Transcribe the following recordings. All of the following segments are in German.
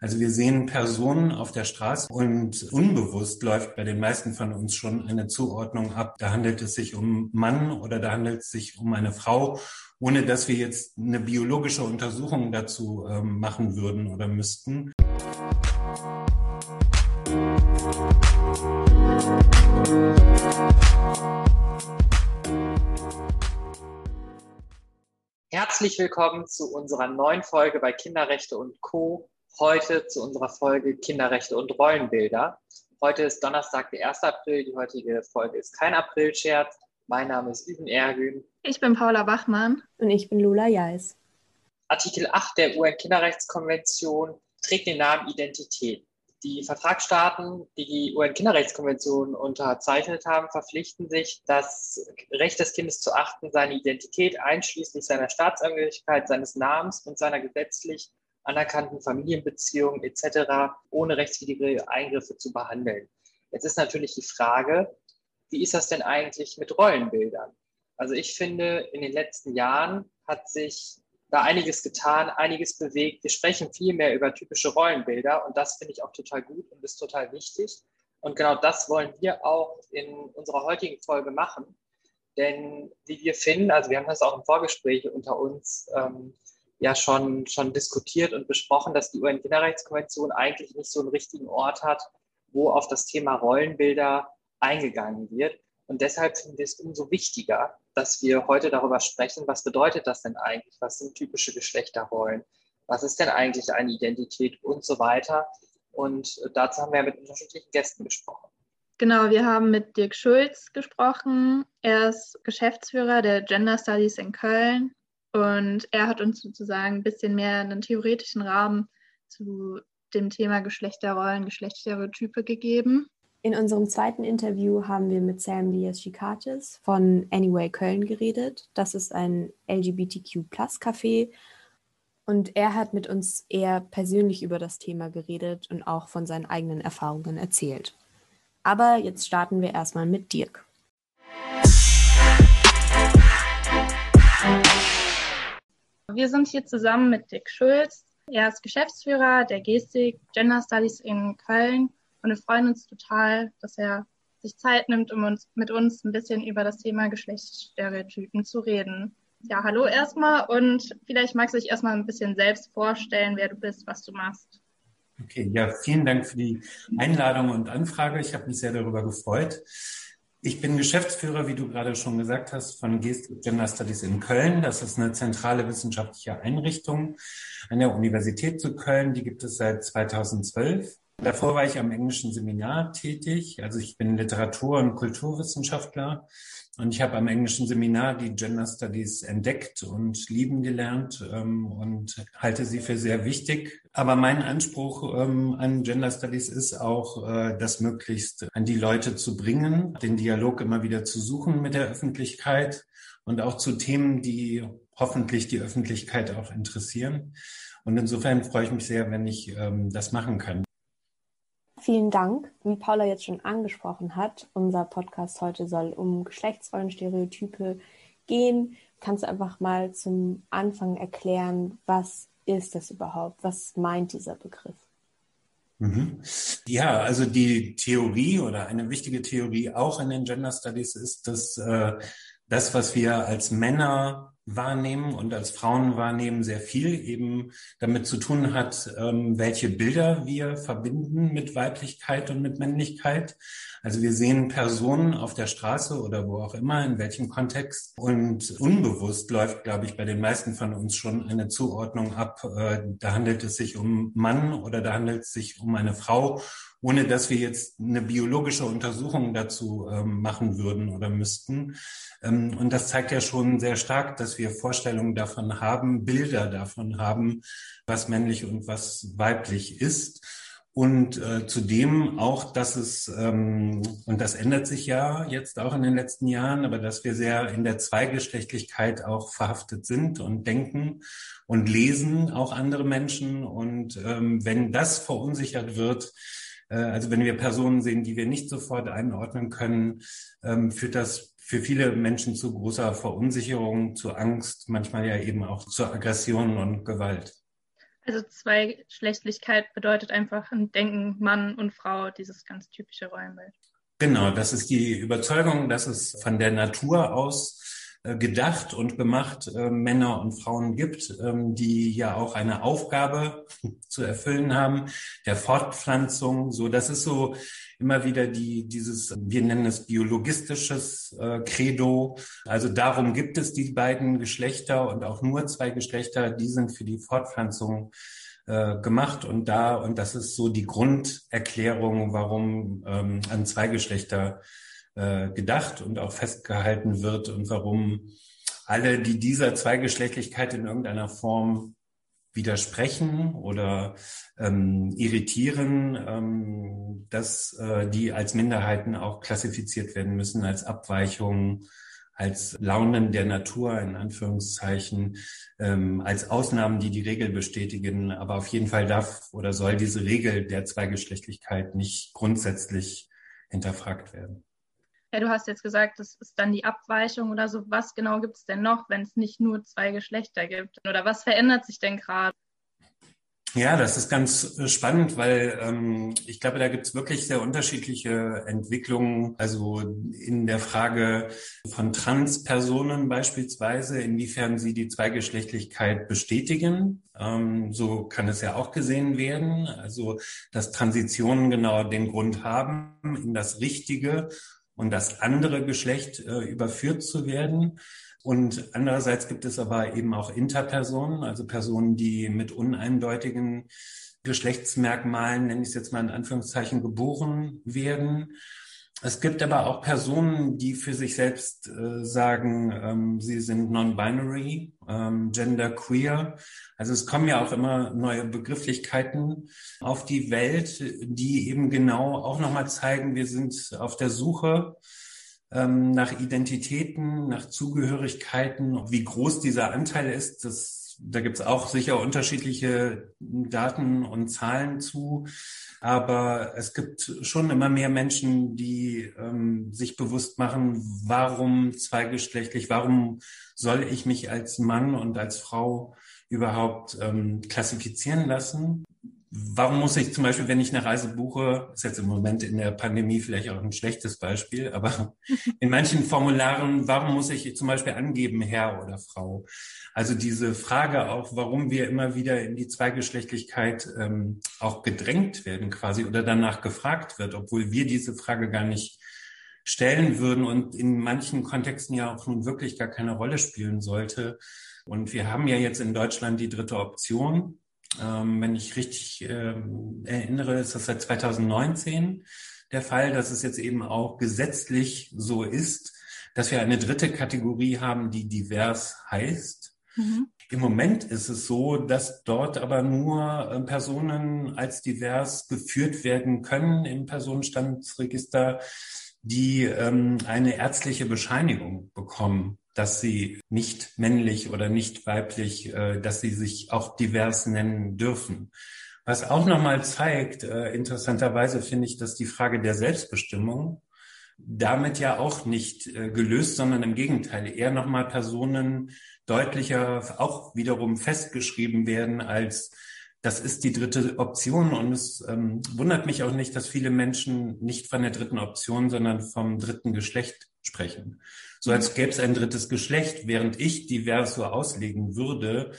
Also wir sehen Personen auf der Straße und unbewusst läuft bei den meisten von uns schon eine Zuordnung ab. Da handelt es sich um Mann oder da handelt es sich um eine Frau, ohne dass wir jetzt eine biologische Untersuchung dazu ähm, machen würden oder müssten. Herzlich willkommen zu unserer neuen Folge bei Kinderrechte und Co heute zu unserer Folge Kinderrechte und Rollenbilder. Heute ist Donnerstag, der 1. April. Die heutige Folge ist kein Aprilscherz. Mein Name ist Üben Ergün. Ich bin Paula Bachmann. Und ich bin Lola Jais. Artikel 8 der UN-Kinderrechtskonvention trägt den Namen Identität. Die Vertragsstaaten, die die UN-Kinderrechtskonvention unterzeichnet haben, verpflichten sich, das Recht des Kindes zu achten, seine Identität einschließlich seiner Staatsangehörigkeit, seines Namens und seiner gesetzlich anerkannten Familienbeziehungen etc. ohne rechtswidrige Eingriffe zu behandeln. Jetzt ist natürlich die Frage, wie ist das denn eigentlich mit Rollenbildern? Also ich finde, in den letzten Jahren hat sich da einiges getan, einiges bewegt. Wir sprechen viel mehr über typische Rollenbilder und das finde ich auch total gut und ist total wichtig. Und genau das wollen wir auch in unserer heutigen Folge machen. Denn wie wir finden, also wir haben das auch im Vorgespräch unter uns ähm, ja schon, schon diskutiert und besprochen, dass die UN-Kinderrechtskonvention eigentlich nicht so einen richtigen Ort hat, wo auf das Thema Rollenbilder eingegangen wird. Und deshalb finden wir es umso wichtiger, dass wir heute darüber sprechen, was bedeutet das denn eigentlich? Was sind typische Geschlechterrollen? Was ist denn eigentlich eine Identität und so weiter? Und dazu haben wir mit unterschiedlichen Gästen gesprochen. Genau, wir haben mit Dirk Schulz gesprochen. Er ist Geschäftsführer der Gender Studies in Köln und er hat uns sozusagen ein bisschen mehr einen theoretischen Rahmen zu dem Thema Geschlechterrollen, Geschlechtsstereotype gegeben. In unserem zweiten Interview haben wir mit Sam Diaz-Chikatis von Anyway Köln geredet. Das ist ein LGBTQ-Plus-Café. Und er hat mit uns eher persönlich über das Thema geredet und auch von seinen eigenen Erfahrungen erzählt. Aber jetzt starten wir erstmal mit Dirk. Wir sind hier zusammen mit Dick Schulz. Er ist Geschäftsführer der Gestik Gender Studies in Köln und wir freuen uns total, dass er sich Zeit nimmt, um uns, mit uns ein bisschen über das Thema Geschlechtsstereotypen zu reden. Ja, hallo erstmal und vielleicht magst du dich erstmal ein bisschen selbst vorstellen, wer du bist, was du machst. Okay, ja, vielen Dank für die Einladung und Anfrage. Ich habe mich sehr darüber gefreut. Ich bin Geschäftsführer, wie du gerade schon gesagt hast, von Gestik Gender Studies in Köln. Das ist eine zentrale wissenschaftliche Einrichtung an der Universität zu Köln. Die gibt es seit 2012. Davor war ich am englischen Seminar tätig. Also ich bin Literatur- und Kulturwissenschaftler und ich habe am englischen Seminar die Gender Studies entdeckt und lieben gelernt ähm, und halte sie für sehr wichtig. Aber mein Anspruch ähm, an Gender Studies ist auch, äh, das möglichst an die Leute zu bringen, den Dialog immer wieder zu suchen mit der Öffentlichkeit und auch zu Themen, die hoffentlich die Öffentlichkeit auch interessieren. Und insofern freue ich mich sehr, wenn ich ähm, das machen kann. Vielen Dank. Wie Paula jetzt schon angesprochen hat, unser Podcast heute soll um Geschlechtsrollenstereotype gehen. Kannst du einfach mal zum Anfang erklären, was ist das überhaupt? Was meint dieser Begriff? Mhm. Ja, also die Theorie oder eine wichtige Theorie auch in den Gender Studies ist, dass äh, das, was wir als Männer wahrnehmen und als Frauen wahrnehmen, sehr viel eben damit zu tun hat, ähm, welche Bilder wir verbinden mit Weiblichkeit und mit Männlichkeit. Also wir sehen Personen auf der Straße oder wo auch immer, in welchem Kontext. Und unbewusst läuft, glaube ich, bei den meisten von uns schon eine Zuordnung ab. Äh, da handelt es sich um Mann oder da handelt es sich um eine Frau ohne dass wir jetzt eine biologische Untersuchung dazu ähm, machen würden oder müssten. Ähm, und das zeigt ja schon sehr stark, dass wir Vorstellungen davon haben, Bilder davon haben, was männlich und was weiblich ist. Und äh, zudem auch, dass es, ähm, und das ändert sich ja jetzt auch in den letzten Jahren, aber dass wir sehr in der Zweigeschlechtlichkeit auch verhaftet sind und denken und lesen auch andere Menschen. Und ähm, wenn das verunsichert wird, also wenn wir Personen sehen, die wir nicht sofort einordnen können, ähm, führt das für viele Menschen zu großer Verunsicherung, zu Angst, manchmal ja eben auch zu Aggression und Gewalt. Also Zweigeschlechtlichkeit bedeutet einfach ein Denken Mann und Frau, dieses ganz typische Rollenbild. Genau, das ist die Überzeugung, dass es von der Natur aus äh, gedacht und gemacht äh, Männer und Frauen gibt, ähm, die ja auch eine Aufgabe zu erfüllen haben, der Fortpflanzung. So, das ist so immer wieder die, dieses, wir nennen es biologistisches äh, Credo. Also darum gibt es die beiden Geschlechter und auch nur zwei Geschlechter, die sind für die Fortpflanzung äh, gemacht und da, und das ist so die Grunderklärung, warum ähm, an zwei Geschlechter äh, gedacht und auch festgehalten wird und warum alle, die dieser Zweigeschlechtlichkeit in irgendeiner Form widersprechen oder ähm, irritieren, ähm, dass äh, die als Minderheiten auch klassifiziert werden müssen, als Abweichungen, als Launen der Natur in Anführungszeichen, ähm, als Ausnahmen, die die Regel bestätigen. Aber auf jeden Fall darf oder soll diese Regel der Zweigeschlechtlichkeit nicht grundsätzlich hinterfragt werden. Ja, du hast jetzt gesagt, das ist dann die Abweichung oder so. Was genau gibt es denn noch, wenn es nicht nur zwei Geschlechter gibt? Oder was verändert sich denn gerade? Ja, das ist ganz äh, spannend, weil ähm, ich glaube, da gibt es wirklich sehr unterschiedliche Entwicklungen. Also in der Frage von Transpersonen beispielsweise, inwiefern sie die Zweigeschlechtlichkeit bestätigen. Ähm, so kann es ja auch gesehen werden. Also dass Transitionen genau den Grund haben, in das Richtige und das andere Geschlecht äh, überführt zu werden. Und andererseits gibt es aber eben auch Interpersonen, also Personen, die mit uneindeutigen Geschlechtsmerkmalen, nenne ich es jetzt mal in Anführungszeichen, geboren werden es gibt aber auch Personen, die für sich selbst äh, sagen, ähm, sie sind non-binary, ähm, genderqueer. Also es kommen ja auch immer neue Begrifflichkeiten auf die Welt, die eben genau auch nochmal zeigen, wir sind auf der Suche ähm, nach Identitäten, nach Zugehörigkeiten. Wie groß dieser Anteil ist, das, da gibt es auch sicher unterschiedliche Daten und Zahlen zu. Aber es gibt schon immer mehr Menschen, die ähm, sich bewusst machen, warum zweigeschlechtlich, warum soll ich mich als Mann und als Frau überhaupt ähm, klassifizieren lassen? Warum muss ich zum Beispiel, wenn ich eine Reise buche, ist jetzt im Moment in der Pandemie vielleicht auch ein schlechtes Beispiel, aber in manchen Formularen, warum muss ich zum Beispiel angeben, Herr oder Frau? Also diese Frage auch, warum wir immer wieder in die Zweigeschlechtlichkeit ähm, auch gedrängt werden quasi oder danach gefragt wird, obwohl wir diese Frage gar nicht stellen würden und in manchen Kontexten ja auch nun wirklich gar keine Rolle spielen sollte. Und wir haben ja jetzt in Deutschland die dritte Option. Ähm, wenn ich richtig ähm, erinnere, ist das seit 2019 der Fall, dass es jetzt eben auch gesetzlich so ist, dass wir eine dritte Kategorie haben, die divers heißt. Mhm. Im Moment ist es so, dass dort aber nur äh, Personen als divers geführt werden können im Personenstandsregister, die ähm, eine ärztliche Bescheinigung bekommen, dass sie nicht männlich oder nicht weiblich, äh, dass sie sich auch divers nennen dürfen. Was auch nochmal zeigt, äh, interessanterweise finde ich, dass die Frage der Selbstbestimmung damit ja auch nicht äh, gelöst, sondern im Gegenteil eher nochmal Personen deutlicher auch wiederum festgeschrieben werden als das ist die dritte Option und es ähm, wundert mich auch nicht, dass viele Menschen nicht von der dritten Option, sondern vom dritten Geschlecht sprechen. So als gäbe es ein drittes Geschlecht, während ich divers so auslegen würde,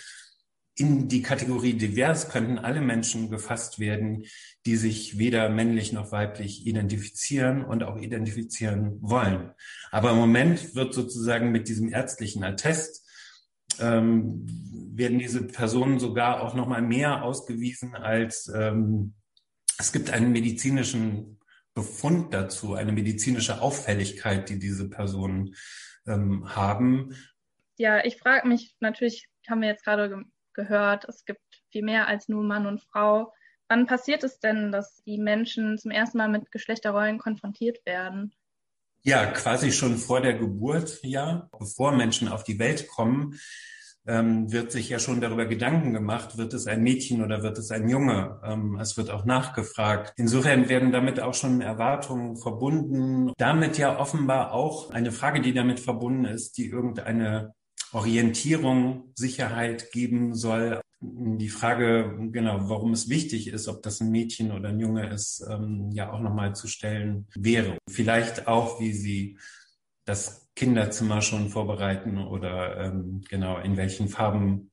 in die Kategorie divers könnten alle Menschen gefasst werden, die sich weder männlich noch weiblich identifizieren und auch identifizieren wollen. Aber im Moment wird sozusagen mit diesem ärztlichen Attest ähm, werden diese Personen sogar auch noch mal mehr ausgewiesen als ähm, es gibt einen medizinischen Befund dazu, eine medizinische Auffälligkeit, die diese Personen ähm, haben. Ja, ich frage mich natürlich, haben wir jetzt gerade ge gehört, es gibt viel mehr als nur Mann und Frau. Wann passiert es denn, dass die Menschen zum ersten Mal mit Geschlechterrollen konfrontiert werden? Ja, quasi schon vor der Geburt, ja. Bevor Menschen auf die Welt kommen, ähm, wird sich ja schon darüber Gedanken gemacht, wird es ein Mädchen oder wird es ein Junge? Ähm, es wird auch nachgefragt. Insofern werden damit auch schon Erwartungen verbunden. Damit ja offenbar auch eine Frage, die damit verbunden ist, die irgendeine Orientierung, Sicherheit geben soll. Die Frage, genau, warum es wichtig ist, ob das ein Mädchen oder ein Junge ist, ähm, ja auch nochmal zu stellen wäre. Vielleicht auch, wie sie das Kinderzimmer schon vorbereiten oder ähm, genau in welchen Farben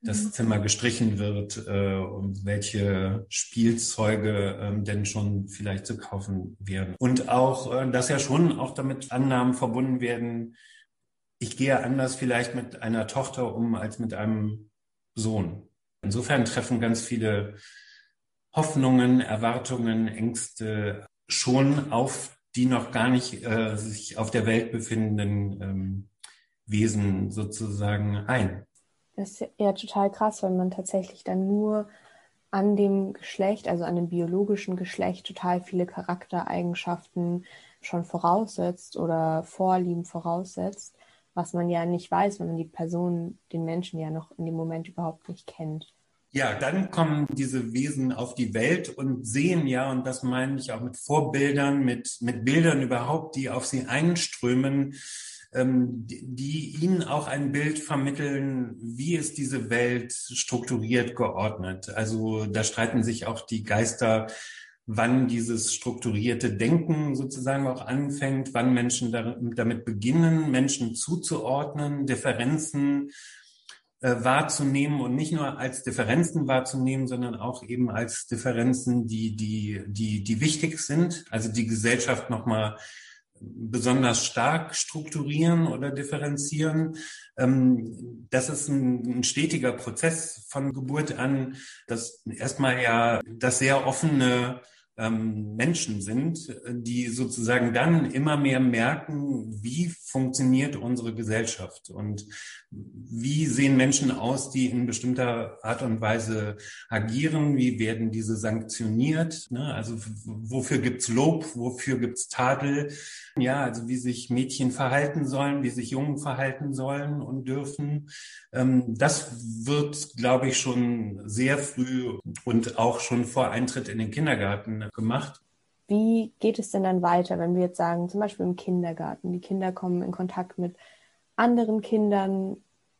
das mhm. Zimmer gestrichen wird äh, und welche Spielzeuge ähm, denn schon vielleicht zu kaufen wären. Und auch, äh, dass ja schon auch damit Annahmen verbunden werden, ich gehe anders vielleicht mit einer Tochter um als mit einem Sohn. Insofern treffen ganz viele Hoffnungen, Erwartungen, Ängste schon auf die noch gar nicht äh, sich auf der Welt befindenden ähm, Wesen sozusagen ein. Das ist ja total krass, weil man tatsächlich dann nur an dem Geschlecht, also an dem biologischen Geschlecht, total viele Charaktereigenschaften schon voraussetzt oder Vorlieben voraussetzt, was man ja nicht weiß, wenn man die Person, den Menschen ja noch in dem Moment überhaupt nicht kennt. Ja, dann kommen diese Wesen auf die Welt und sehen ja, und das meine ich auch mit Vorbildern, mit, mit Bildern überhaupt, die auf sie einströmen, ähm, die ihnen auch ein Bild vermitteln, wie ist diese Welt strukturiert, geordnet. Also da streiten sich auch die Geister, wann dieses strukturierte Denken sozusagen auch anfängt, wann Menschen damit beginnen, Menschen zuzuordnen, Differenzen wahrzunehmen und nicht nur als Differenzen wahrzunehmen, sondern auch eben als Differenzen, die, die, die, die wichtig sind, also die Gesellschaft nochmal besonders stark strukturieren oder differenzieren. Ähm, das ist ein, ein stetiger Prozess von Geburt an, dass erstmal ja das sehr offene ähm, Menschen sind, die sozusagen dann immer mehr merken, wie funktioniert unsere Gesellschaft und wie sehen Menschen aus, die in bestimmter Art und Weise agieren, wie werden diese sanktioniert, ne? also wofür gibt's Lob, wofür gibt's Tadel, ja, also wie sich Mädchen verhalten sollen, wie sich Jungen verhalten sollen und dürfen. Ähm, das wird, glaube ich, schon sehr früh und auch schon vor Eintritt in den Kindergarten gemacht. Wie geht es denn dann weiter, wenn wir jetzt sagen, zum Beispiel im Kindergarten, die Kinder kommen in Kontakt mit anderen Kindern?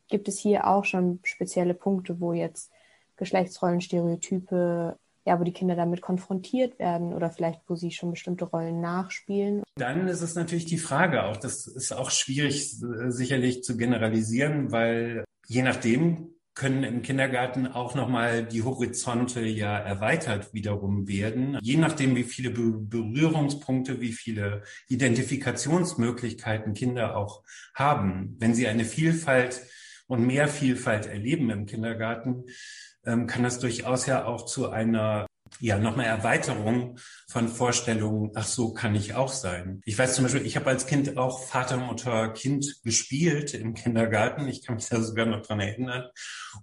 Gibt es hier auch schon spezielle Punkte, wo jetzt Geschlechtsrollen, Stereotype ja, wo die Kinder damit konfrontiert werden oder vielleicht, wo sie schon bestimmte Rollen nachspielen. Dann ist es natürlich die Frage auch, das ist auch schwierig äh, sicherlich zu generalisieren, weil je nachdem können im Kindergarten auch nochmal die Horizonte ja erweitert wiederum werden. Je nachdem, wie viele Berührungspunkte, wie viele Identifikationsmöglichkeiten Kinder auch haben. Wenn sie eine Vielfalt und mehr Vielfalt erleben im Kindergarten, ähm, kann das durchaus ja auch zu einer ja, nochmal Erweiterung von Vorstellungen, ach so kann ich auch sein. Ich weiß zum Beispiel, ich habe als Kind auch Vater, Mutter, Kind gespielt im Kindergarten. Ich kann mich da sogar noch dran erinnern.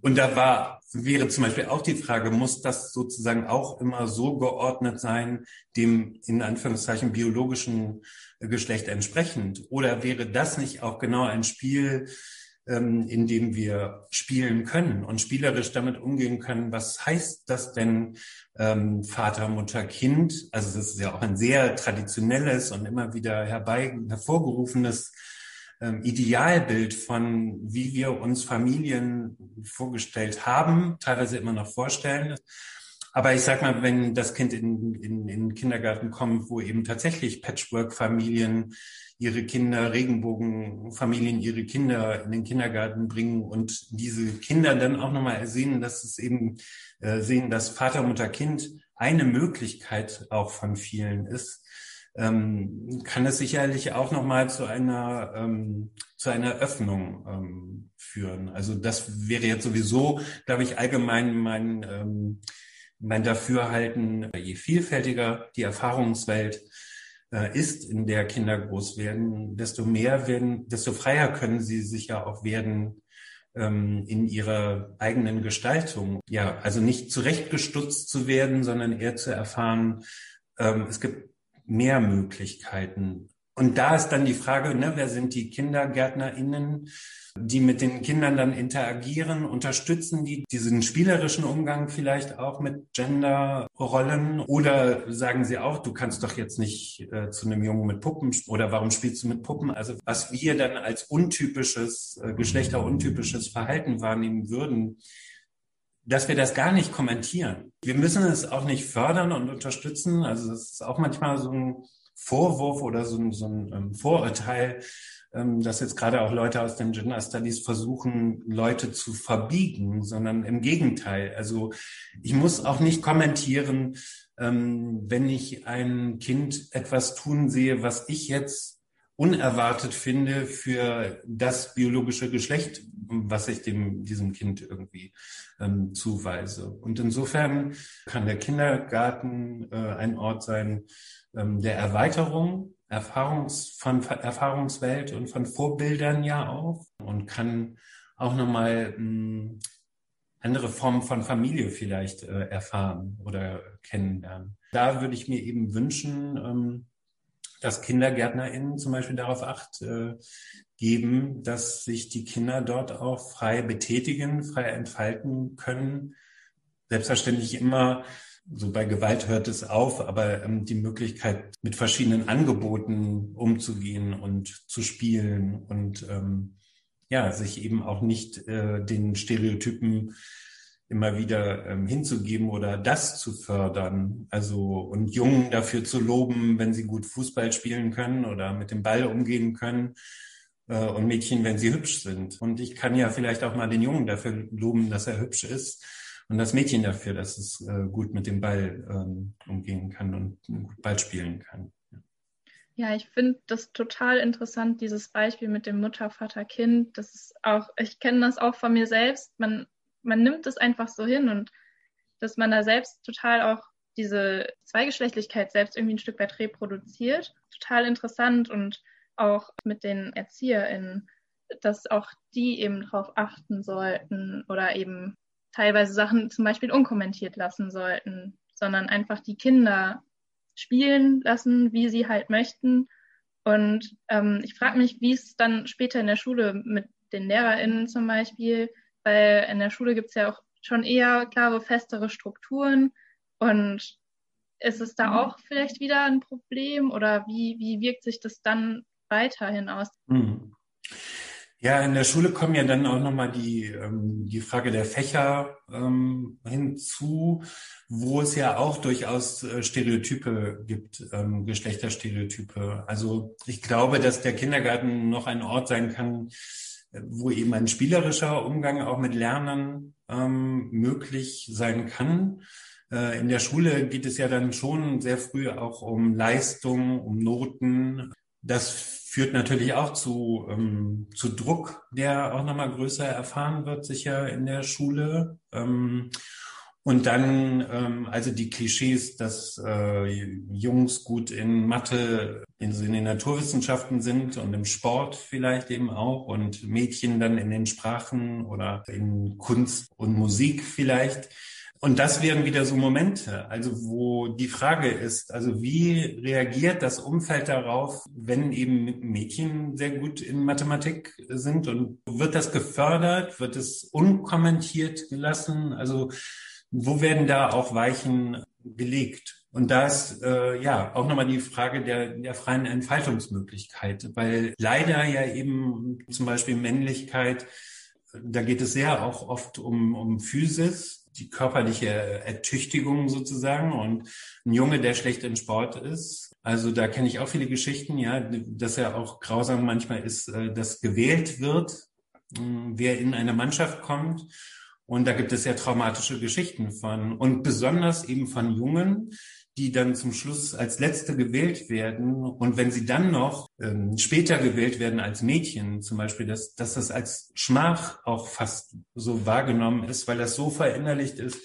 Und da war, wäre zum Beispiel auch die Frage, muss das sozusagen auch immer so geordnet sein, dem in Anführungszeichen biologischen Geschlecht entsprechend? Oder wäre das nicht auch genau ein Spiel, ähm, in dem wir spielen können und spielerisch damit umgehen können, was heißt das denn ähm, Vater, Mutter, Kind? Also das ist ja auch ein sehr traditionelles und immer wieder herbei hervorgerufenes ähm, Idealbild von, wie wir uns Familien vorgestellt haben, teilweise immer noch vorstellen. Aber ich sag mal, wenn das Kind in, in, in den Kindergarten kommt, wo eben tatsächlich Patchwork-Familien ihre Kinder, Regenbogenfamilien ihre Kinder in den Kindergarten bringen und diese Kinder dann auch nochmal sehen, dass es eben äh, sehen, dass Vater, Mutter, Kind eine Möglichkeit auch von vielen ist, ähm, kann es sicherlich auch nochmal zu einer ähm, zu einer Öffnung ähm, führen. Also das wäre jetzt sowieso, glaube ich, allgemein mein ähm, mein Dafürhalten. Je vielfältiger die Erfahrungswelt, äh, ist, in der Kinder groß werden, desto mehr werden, desto freier können sie sich ja auch werden ähm, in ihrer eigenen Gestaltung. Ja, also nicht zurechtgestutzt zu werden, sondern eher zu erfahren, ähm, es gibt mehr Möglichkeiten und da ist dann die Frage, ne, wer sind die KindergärtnerInnen, die mit den Kindern dann interagieren? Unterstützen die diesen spielerischen Umgang vielleicht auch mit Genderrollen? Oder sagen sie auch, du kannst doch jetzt nicht äh, zu einem Jungen mit Puppen oder warum spielst du mit Puppen? Also was wir dann als untypisches, äh, geschlechteruntypisches Verhalten wahrnehmen würden, dass wir das gar nicht kommentieren. Wir müssen es auch nicht fördern und unterstützen. Also das ist auch manchmal so ein Vorwurf oder so ein, so ein ähm, Vorurteil, ähm, dass jetzt gerade auch Leute aus den Gender Studies versuchen, Leute zu verbiegen, sondern im Gegenteil. Also ich muss auch nicht kommentieren, ähm, wenn ich ein Kind etwas tun sehe, was ich jetzt unerwartet finde für das biologische Geschlecht, was ich dem, diesem Kind irgendwie ähm, zuweise. Und insofern kann der Kindergarten äh, ein Ort sein, ähm, der Erweiterung Erfahrungs, von Erfahrungswelt und von Vorbildern ja auch und kann auch nochmal hm, andere Formen von Familie vielleicht äh, erfahren oder kennenlernen. Da würde ich mir eben wünschen, ähm, dass KindergärtnerInnen zum Beispiel darauf acht äh, geben, dass sich die Kinder dort auch frei betätigen, frei entfalten können. Selbstverständlich immer so bei Gewalt hört es auf, aber ähm, die Möglichkeit, mit verschiedenen Angeboten umzugehen und zu spielen und ähm, ja, sich eben auch nicht äh, den Stereotypen immer wieder ähm, hinzugeben oder das zu fördern. Also und Jungen dafür zu loben, wenn sie gut Fußball spielen können oder mit dem Ball umgehen können äh, und Mädchen, wenn sie hübsch sind. Und ich kann ja vielleicht auch mal den Jungen dafür loben, dass er hübsch ist und das Mädchen dafür, dass es äh, gut mit dem Ball ähm, umgehen kann und gut Ball spielen kann. Ja, ich finde das total interessant, dieses Beispiel mit dem Mutter, Vater, Kind. Das ist auch, ich kenne das auch von mir selbst. Man, man nimmt es einfach so hin und dass man da selbst total auch diese Zweigeschlechtlichkeit selbst irgendwie ein Stück weit reproduziert. Total interessant und auch mit den ErzieherInnen, dass auch die eben darauf achten sollten oder eben teilweise Sachen zum Beispiel unkommentiert lassen sollten, sondern einfach die Kinder spielen lassen, wie sie halt möchten. Und ähm, ich frage mich, wie es dann später in der Schule mit den LehrerInnen zum Beispiel, weil in der Schule gibt es ja auch schon eher klare, festere Strukturen. Und ist es da mhm. auch vielleicht wieder ein Problem oder wie, wie wirkt sich das dann weiterhin aus? Mhm. Ja, in der Schule kommen ja dann auch nochmal die, ähm, die Frage der Fächer ähm, hinzu, wo es ja auch durchaus äh, Stereotype gibt, ähm, Geschlechterstereotype. Also ich glaube, dass der Kindergarten noch ein Ort sein kann, wo eben ein spielerischer Umgang auch mit Lernen ähm, möglich sein kann. Äh, in der Schule geht es ja dann schon sehr früh auch um Leistung, um Noten. Das führt natürlich auch zu, ähm, zu Druck, der auch nochmal größer erfahren wird, sicher in der Schule. Ähm, und dann, ähm, also die Klischees, dass äh, Jungs gut in Mathe, in, in den Naturwissenschaften sind und im Sport vielleicht eben auch und Mädchen dann in den Sprachen oder in Kunst und Musik vielleicht. Und das wären wieder so Momente, also wo die Frage ist, also wie reagiert das Umfeld darauf, wenn eben Mädchen sehr gut in Mathematik sind und wird das gefördert, wird es unkommentiert gelassen? Also wo werden da auch Weichen gelegt? Und da ist äh, ja auch nochmal die Frage der, der freien Entfaltungsmöglichkeit, weil leider ja eben zum Beispiel Männlichkeit, da geht es sehr auch oft um, um Physis, die körperliche Ertüchtigung sozusagen und ein Junge, der schlecht in Sport ist. Also da kenne ich auch viele Geschichten, ja, dass er auch grausam manchmal ist, äh, dass gewählt wird, hm, wer in eine Mannschaft kommt. Und da gibt es ja traumatische Geschichten von und besonders eben von Jungen, die dann zum Schluss als Letzte gewählt werden. Und wenn sie dann noch ähm, später gewählt werden als Mädchen, zum Beispiel, dass, dass das als Schmach auch fast so wahrgenommen ist, weil das so verinnerlicht ist,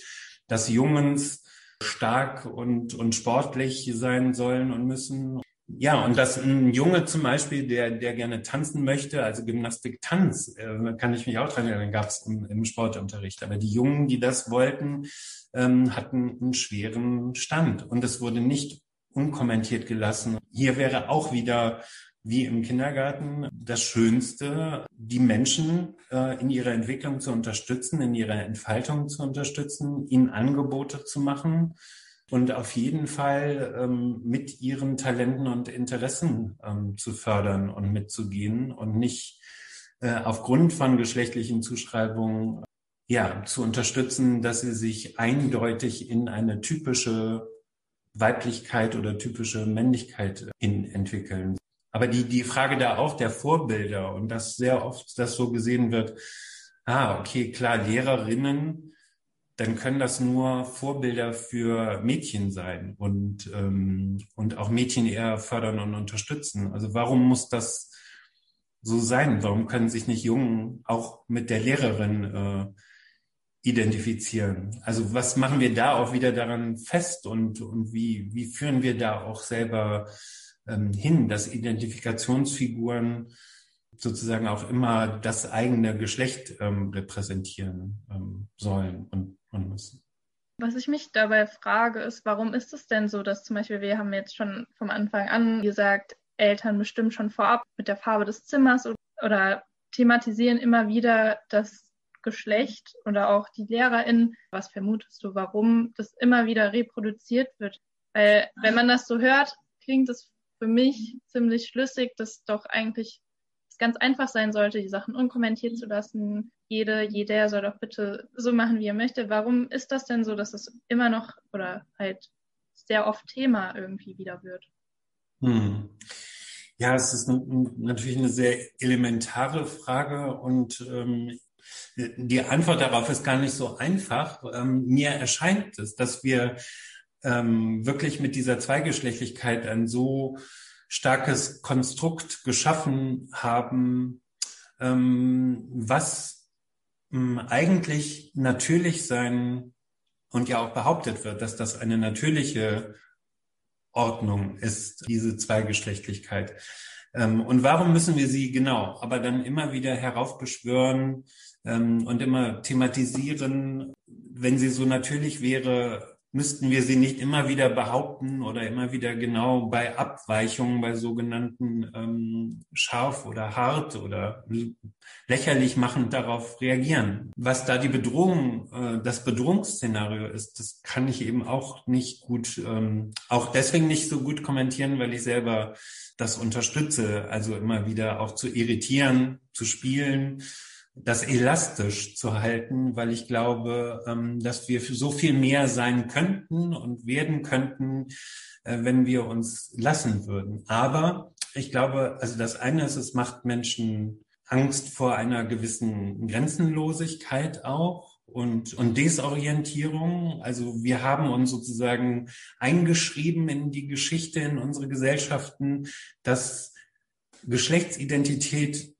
dass Jungens stark und, und sportlich sein sollen und müssen. Ja, und dass ein Junge zum Beispiel, der, der gerne tanzen möchte, also Gymnastik, Tanz, äh, kann ich mich auch dran erinnern, gab es im, im Sportunterricht. Aber die Jungen, die das wollten, ähm, hatten einen schweren Stand. Und es wurde nicht unkommentiert gelassen. Hier wäre auch wieder wie im Kindergarten das Schönste, die Menschen äh, in ihrer Entwicklung zu unterstützen, in ihrer Entfaltung zu unterstützen, ihnen Angebote zu machen und auf jeden Fall ähm, mit ihren Talenten und Interessen ähm, zu fördern und mitzugehen und nicht äh, aufgrund von geschlechtlichen Zuschreibungen ja zu unterstützen, dass sie sich eindeutig in eine typische Weiblichkeit oder typische Männlichkeit hin entwickeln. Aber die, die Frage da auch der Vorbilder und dass sehr oft das so gesehen wird, ah, okay, klar, Lehrerinnen, dann können das nur Vorbilder für Mädchen sein und, ähm, und auch Mädchen eher fördern und unterstützen. Also warum muss das so sein? Warum können sich nicht Jungen auch mit der Lehrerin äh, identifizieren? Also was machen wir da auch wieder daran fest und, und wie, wie führen wir da auch selber ähm, hin, dass Identifikationsfiguren sozusagen auch immer das eigene Geschlecht ähm, repräsentieren ähm, sollen und, und müssen. Was ich mich dabei frage, ist, warum ist es denn so, dass zum Beispiel wir haben jetzt schon vom Anfang an gesagt, Eltern bestimmen schon vorab mit der Farbe des Zimmers oder thematisieren immer wieder das Geschlecht oder auch die LehrerInnen. Was vermutest du, warum das immer wieder reproduziert wird? Weil wenn man das so hört, klingt es für mich ziemlich schlüssig, dass doch eigentlich ganz einfach sein sollte, die Sachen unkommentiert zu lassen. Jede, jeder soll doch bitte so machen, wie er möchte. Warum ist das denn so, dass es immer noch oder halt sehr oft Thema irgendwie wieder wird? Hm. Ja, es ist natürlich eine sehr elementare Frage und ähm, die Antwort darauf ist gar nicht so einfach. Ähm, mir erscheint es, dass wir ähm, wirklich mit dieser Zweigeschlechtlichkeit ein so starkes Konstrukt geschaffen haben, ähm, was ähm, eigentlich natürlich sein und ja auch behauptet wird, dass das eine natürliche Ordnung ist, diese Zweigeschlechtlichkeit. Ähm, und warum müssen wir sie genau, aber dann immer wieder heraufbeschwören ähm, und immer thematisieren, wenn sie so natürlich wäre, müssten wir sie nicht immer wieder behaupten oder immer wieder genau bei Abweichungen, bei sogenannten ähm, scharf oder hart oder lächerlich machend darauf reagieren. Was da die Bedrohung, äh, das Bedrohungsszenario ist, das kann ich eben auch nicht gut, ähm, auch deswegen nicht so gut kommentieren, weil ich selber das unterstütze, also immer wieder auch zu irritieren, zu spielen das elastisch zu halten, weil ich glaube, ähm, dass wir so viel mehr sein könnten und werden könnten, äh, wenn wir uns lassen würden. Aber ich glaube, also das eine ist, es macht Menschen Angst vor einer gewissen Grenzenlosigkeit auch und, und Desorientierung. Also wir haben uns sozusagen eingeschrieben in die Geschichte, in unsere Gesellschaften, dass Geschlechtsidentität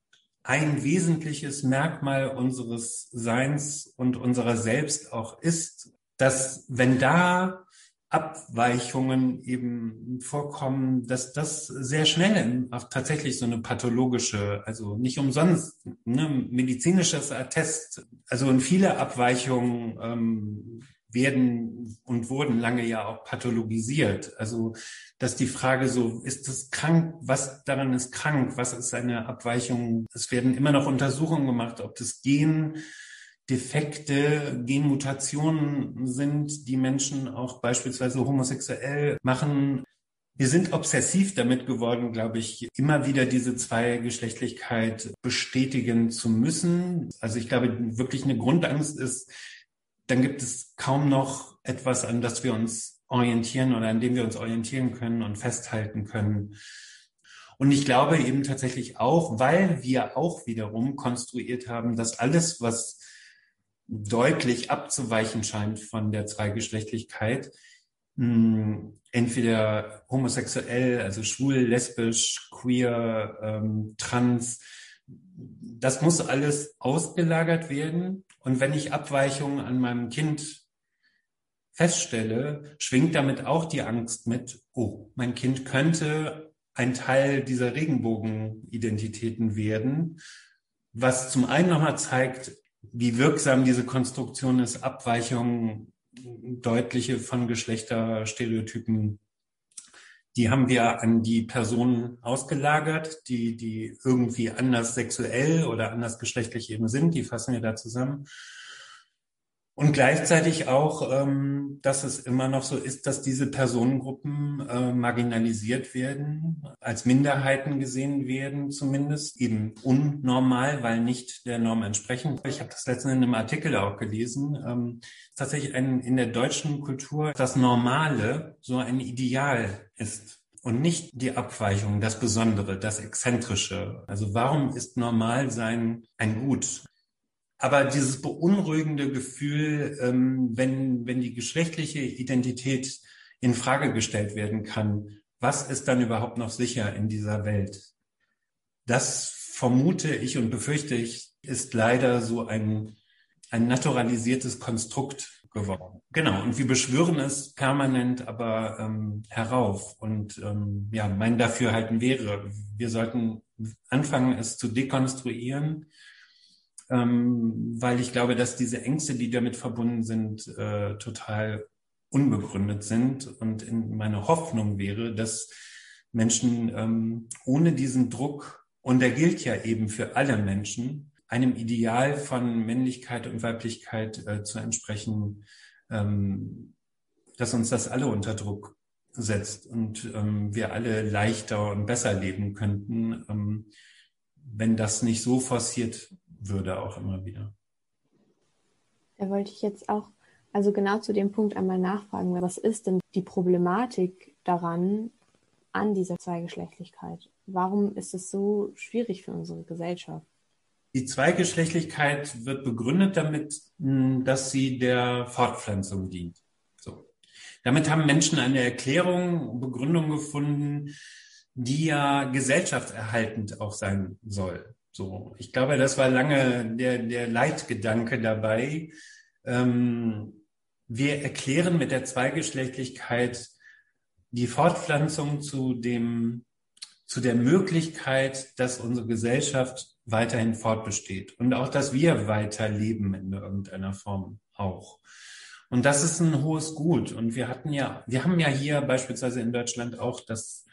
ein wesentliches Merkmal unseres Seins und unserer selbst auch ist, dass wenn da Abweichungen eben vorkommen, dass das sehr schnell auch tatsächlich so eine pathologische, also nicht umsonst, ne, medizinisches Attest, also in viele Abweichungen ähm, werden und wurden lange ja auch pathologisiert. Also, dass die Frage so, ist das krank? Was daran ist krank? Was ist eine Abweichung? Es werden immer noch Untersuchungen gemacht, ob das Gendefekte, Genmutationen sind, die Menschen auch beispielsweise homosexuell machen. Wir sind obsessiv damit geworden, glaube ich, immer wieder diese Zweigeschlechtlichkeit bestätigen zu müssen. Also ich glaube, wirklich eine Grundangst ist, dann gibt es kaum noch etwas, an das wir uns orientieren oder an dem wir uns orientieren können und festhalten können. Und ich glaube eben tatsächlich auch, weil wir auch wiederum konstruiert haben, dass alles, was deutlich abzuweichen scheint von der Zweigeschlechtlichkeit, hm, entweder homosexuell, also schwul, lesbisch, queer, ähm, trans, das muss alles ausgelagert werden und wenn ich Abweichungen an meinem Kind feststelle, schwingt damit auch die Angst mit, oh, mein Kind könnte ein Teil dieser Regenbogenidentitäten werden, was zum einen nochmal zeigt, wie wirksam diese Konstruktion ist, Abweichungen deutliche von Geschlechterstereotypen die haben wir an die Personen ausgelagert, die, die irgendwie anders sexuell oder anders geschlechtlich eben sind. Die fassen wir da zusammen. Und gleichzeitig auch, ähm, dass es immer noch so ist, dass diese Personengruppen äh, marginalisiert werden, als Minderheiten gesehen werden zumindest, eben unnormal, weil nicht der Norm entsprechen. Ich habe das letztens in einem Artikel auch gelesen. Ähm, tatsächlich ein, in der deutschen Kultur das Normale so ein Ideal ist und nicht die Abweichung, das Besondere, das Exzentrische. Also warum ist Normalsein ein Gut? Aber dieses beunruhigende Gefühl, ähm, wenn, wenn die geschlechtliche Identität in Frage gestellt werden kann, was ist dann überhaupt noch sicher in dieser Welt? Das vermute ich und befürchte ich, ist leider so ein, ein naturalisiertes Konstrukt geworden. Genau, und wir beschwören es permanent aber ähm, herauf. Und ähm, ja, mein Dafürhalten wäre, wir sollten anfangen, es zu dekonstruieren ähm, weil ich glaube, dass diese Ängste, die damit verbunden sind, äh, total unbegründet sind. Und in meine Hoffnung wäre, dass Menschen ähm, ohne diesen Druck, und der gilt ja eben für alle Menschen, einem Ideal von Männlichkeit und Weiblichkeit äh, zu entsprechen, ähm, dass uns das alle unter Druck setzt und ähm, wir alle leichter und besser leben könnten, ähm, wenn das nicht so forciert würde auch immer wieder. Da wollte ich jetzt auch, also genau zu dem Punkt einmal nachfragen, was ist denn die Problematik daran, an dieser Zweigeschlechtlichkeit? Warum ist es so schwierig für unsere Gesellschaft? Die Zweigeschlechtlichkeit wird begründet damit, hm, dass sie der Fortpflanzung dient. So. Damit haben Menschen eine Erklärung, Begründung gefunden, die ja gesellschaftserhaltend auch sein soll. So, ich glaube, das war lange der, der Leitgedanke dabei. Ähm, wir erklären mit der Zweigeschlechtlichkeit die Fortpflanzung zu dem, zu der Möglichkeit, dass unsere Gesellschaft weiterhin fortbesteht und auch, dass wir weiterleben in irgendeiner Form auch. Und das ist ein hohes Gut. Und wir hatten ja, wir haben ja hier beispielsweise in Deutschland auch das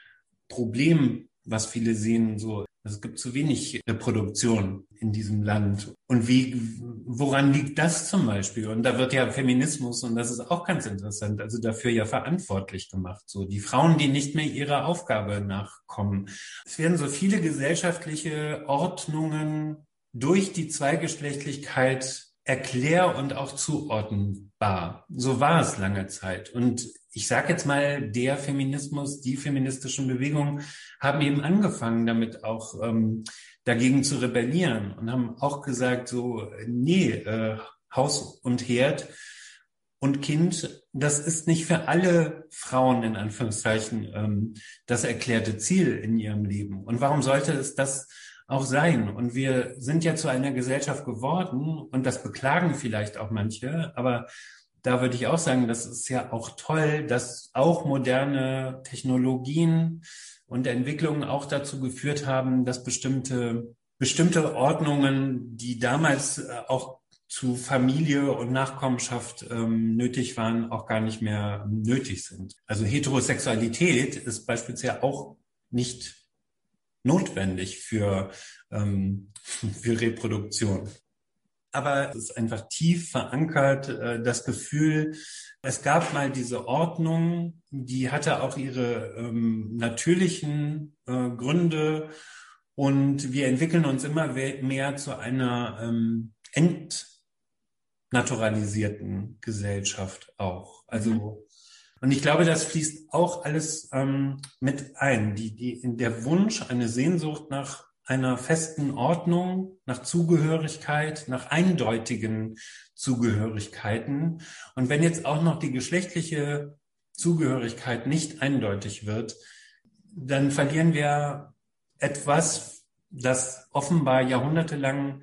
Problem, was viele sehen, so es gibt zu wenig Reproduktion in diesem Land. Und wie, woran liegt das zum Beispiel? Und da wird ja Feminismus, und das ist auch ganz interessant, also dafür ja verantwortlich gemacht. So die Frauen, die nicht mehr ihrer Aufgabe nachkommen. Es werden so viele gesellschaftliche Ordnungen durch die Zweigeschlechtlichkeit erklär- und auch zuordnenbar. So war es lange Zeit. Und ich sage jetzt mal, der Feminismus, die feministischen Bewegungen haben eben angefangen, damit auch ähm, dagegen zu rebellieren und haben auch gesagt, so, nee, äh, Haus und Herd und Kind, das ist nicht für alle Frauen in Anführungszeichen ähm, das erklärte Ziel in ihrem Leben. Und warum sollte es das auch sein. Und wir sind ja zu einer Gesellschaft geworden und das beklagen vielleicht auch manche, aber da würde ich auch sagen, das ist ja auch toll, dass auch moderne Technologien und Entwicklungen auch dazu geführt haben, dass bestimmte, bestimmte Ordnungen, die damals äh, auch zu Familie und Nachkommenschaft ähm, nötig waren, auch gar nicht mehr nötig sind. Also Heterosexualität ist beispielsweise auch nicht notwendig für, ähm, für Reproduktion. Aber es ist einfach tief verankert, äh, das Gefühl, es gab mal diese Ordnung, die hatte auch ihre ähm, natürlichen äh, Gründe und wir entwickeln uns immer mehr zu einer ähm, entnaturalisierten Gesellschaft auch. Also. Und ich glaube, das fließt auch alles ähm, mit ein. Die, die, der Wunsch, eine Sehnsucht nach einer festen Ordnung, nach Zugehörigkeit, nach eindeutigen Zugehörigkeiten. Und wenn jetzt auch noch die geschlechtliche Zugehörigkeit nicht eindeutig wird, dann verlieren wir etwas, das offenbar jahrhundertelang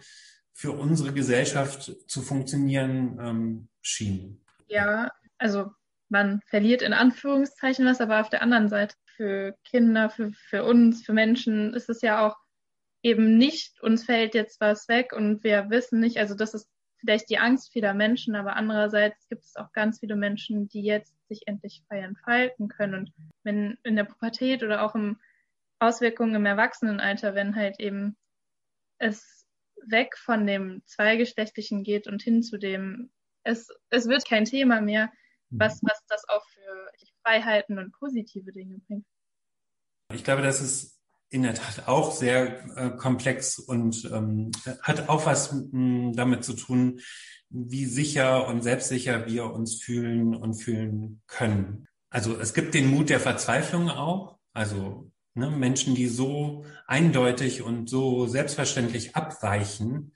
für unsere Gesellschaft zu funktionieren ähm, schien. Ja, also man verliert in Anführungszeichen was, aber auf der anderen Seite für Kinder, für, für uns, für Menschen ist es ja auch eben nicht, uns fällt jetzt was weg und wir wissen nicht, also das ist vielleicht die Angst vieler Menschen, aber andererseits gibt es auch ganz viele Menschen, die jetzt sich endlich frei entfalten können. Und wenn in der Pubertät oder auch im Auswirkungen im Erwachsenenalter, wenn halt eben es weg von dem Zweigeschlechtlichen geht und hin zu dem, es, es wird kein Thema mehr, was, was das auch für Freiheiten und positive Dinge bringt. Ich glaube, das ist in der Tat auch sehr äh, komplex und ähm, hat auch was mh, damit zu tun, wie sicher und selbstsicher wir uns fühlen und fühlen können. Also es gibt den Mut der Verzweiflung auch. Also ne, Menschen, die so eindeutig und so selbstverständlich abweichen,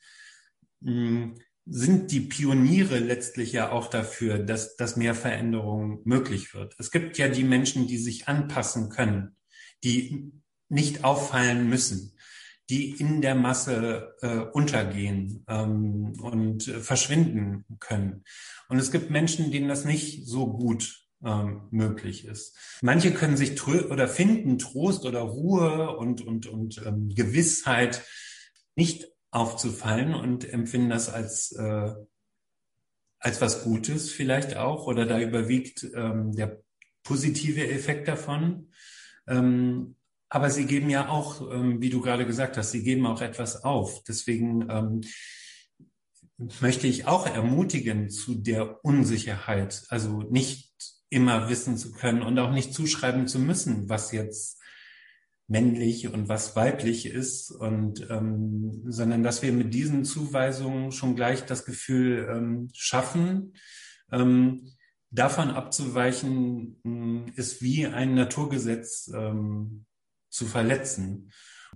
mh, sind die Pioniere letztlich ja auch dafür, dass, dass mehr Veränderung möglich wird. Es gibt ja die Menschen, die sich anpassen können, die nicht auffallen müssen, die in der Masse äh, untergehen ähm, und äh, verschwinden können. Und es gibt Menschen, denen das nicht so gut ähm, möglich ist. Manche können sich trö oder finden Trost oder Ruhe und, und, und ähm, Gewissheit nicht aufzufallen und empfinden das als, äh, als was Gutes vielleicht auch oder da überwiegt ähm, der positive Effekt davon. Ähm, aber sie geben ja auch, ähm, wie du gerade gesagt hast, sie geben auch etwas auf. Deswegen ähm, möchte ich auch ermutigen zu der Unsicherheit, also nicht immer wissen zu können und auch nicht zuschreiben zu müssen, was jetzt männlich und was weiblich ist. Und ähm, sondern dass wir mit diesen Zuweisungen schon gleich das Gefühl ähm, schaffen, ähm, davon abzuweichen, ähm, ist wie ein Naturgesetz ähm, zu verletzen.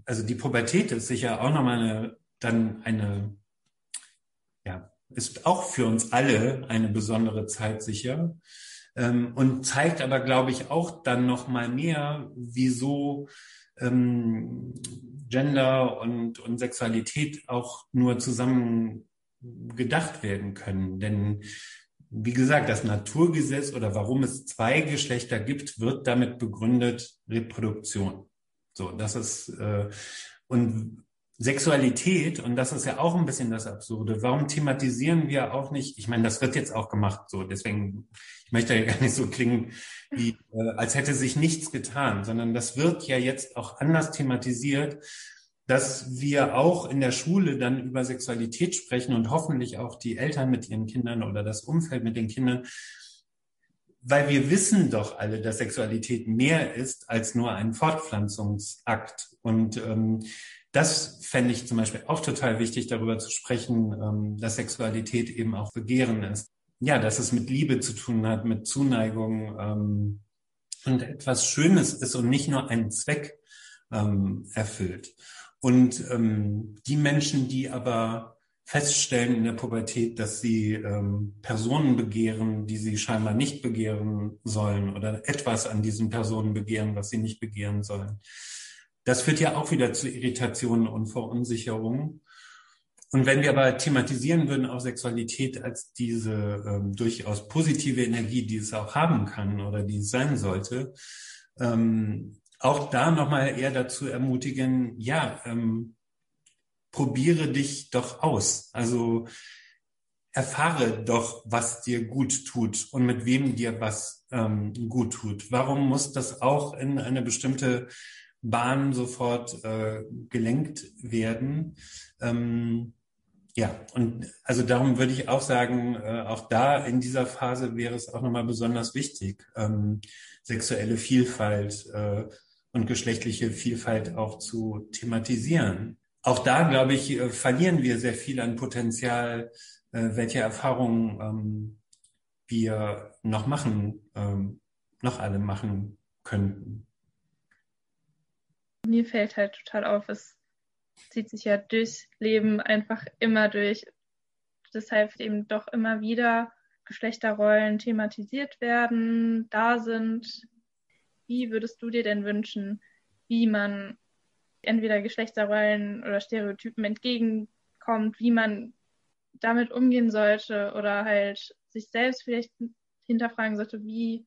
Also die Pubertät ist sicher auch nochmal eine, dann eine, ja, ist auch für uns alle eine besondere Zeit sicher ähm, und zeigt aber, glaube ich, auch dann nochmal mehr, wieso ähm, Gender und, und Sexualität auch nur zusammen gedacht werden können. Denn wie gesagt, das Naturgesetz oder warum es zwei Geschlechter gibt, wird damit begründet Reproduktion. So, das ist äh, und Sexualität, und das ist ja auch ein bisschen das Absurde, warum thematisieren wir auch nicht, ich meine, das wird jetzt auch gemacht, so, deswegen, ich möchte ja gar nicht so klingen, wie, äh, als hätte sich nichts getan, sondern das wird ja jetzt auch anders thematisiert, dass wir auch in der Schule dann über Sexualität sprechen und hoffentlich auch die Eltern mit ihren Kindern oder das Umfeld mit den Kindern, weil wir wissen doch alle, dass Sexualität mehr ist als nur ein Fortpflanzungsakt. Und ähm, das fände ich zum Beispiel auch total wichtig, darüber zu sprechen, ähm, dass Sexualität eben auch Begehren ist. Ja, dass es mit Liebe zu tun hat, mit Zuneigung ähm, und etwas Schönes ist und nicht nur einen Zweck ähm, erfüllt. Und ähm, die Menschen, die aber feststellen in der Pubertät, dass sie ähm, Personen begehren, die sie scheinbar nicht begehren sollen oder etwas an diesen Personen begehren, was sie nicht begehren sollen. Das führt ja auch wieder zu Irritationen und Verunsicherungen. Und wenn wir aber thematisieren würden auch Sexualität als diese ähm, durchaus positive Energie, die es auch haben kann oder die es sein sollte, ähm, auch da nochmal eher dazu ermutigen, ja, ähm, probiere dich doch aus. Also erfahre doch, was dir gut tut und mit wem dir was ähm, gut tut. Warum muss das auch in eine bestimmte Bahn sofort äh, gelenkt werden? Ähm, ja, und also darum würde ich auch sagen, äh, auch da in dieser Phase wäre es auch nochmal besonders wichtig, ähm, sexuelle Vielfalt äh, und geschlechtliche Vielfalt auch zu thematisieren auch da, glaube ich, äh, verlieren wir sehr viel an Potenzial, äh, welche Erfahrungen ähm, wir noch machen, ähm, noch alle machen könnten. Mir fällt halt total auf, es zieht sich ja durchs Leben einfach immer durch. Deshalb eben doch immer wieder Geschlechterrollen thematisiert werden, da sind. Wie würdest du dir denn wünschen, wie man entweder Geschlechterrollen oder Stereotypen entgegenkommt, wie man damit umgehen sollte oder halt sich selbst vielleicht hinterfragen sollte, wie,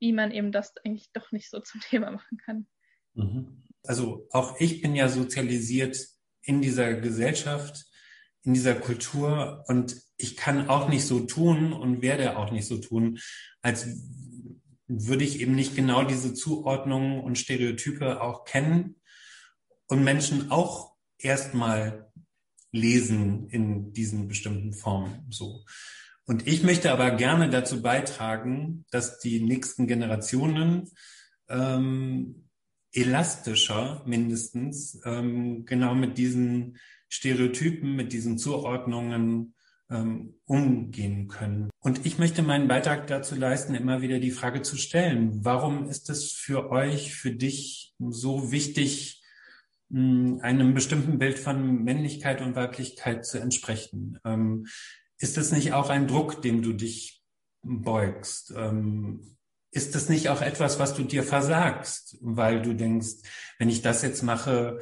wie man eben das eigentlich doch nicht so zum Thema machen kann. Mhm. Also auch ich bin ja sozialisiert in dieser Gesellschaft, in dieser Kultur und ich kann auch nicht so tun und werde auch nicht so tun, als würde ich eben nicht genau diese Zuordnungen und Stereotype auch kennen und Menschen auch erstmal lesen in diesen bestimmten Formen so. Und ich möchte aber gerne dazu beitragen, dass die nächsten Generationen ähm, elastischer mindestens ähm, genau mit diesen Stereotypen, mit diesen Zuordnungen ähm, umgehen können. Und ich möchte meinen Beitrag dazu leisten, immer wieder die Frage zu stellen, warum ist es für euch, für dich so wichtig, einem bestimmten Bild von Männlichkeit und Weiblichkeit zu entsprechen? Ähm, ist das nicht auch ein Druck, dem du dich beugst? Ähm, ist das nicht auch etwas, was du dir versagst, weil du denkst, wenn ich das jetzt mache,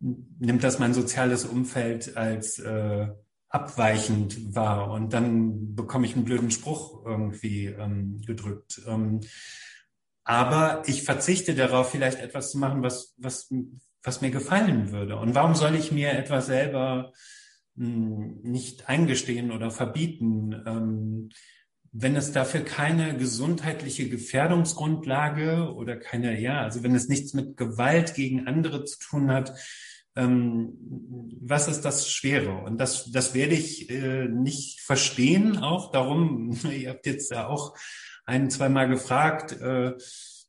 nimmt das mein soziales Umfeld als äh, abweichend wahr und dann bekomme ich einen blöden Spruch irgendwie ähm, gedrückt. Ähm, aber ich verzichte darauf, vielleicht etwas zu machen, was, was, was mir gefallen würde. Und warum soll ich mir etwas selber mh, hm, nicht eingestehen oder verbieten, ähm, wenn es dafür keine gesundheitliche Gefährdungsgrundlage oder keine, ja, also wenn es nichts mit Gewalt gegen andere zu tun hat, ähm, was ist das Schwere? Und das, das werde ich äh, nicht verstehen auch. Darum, ihr habt jetzt ja auch ein, zweimal gefragt, äh,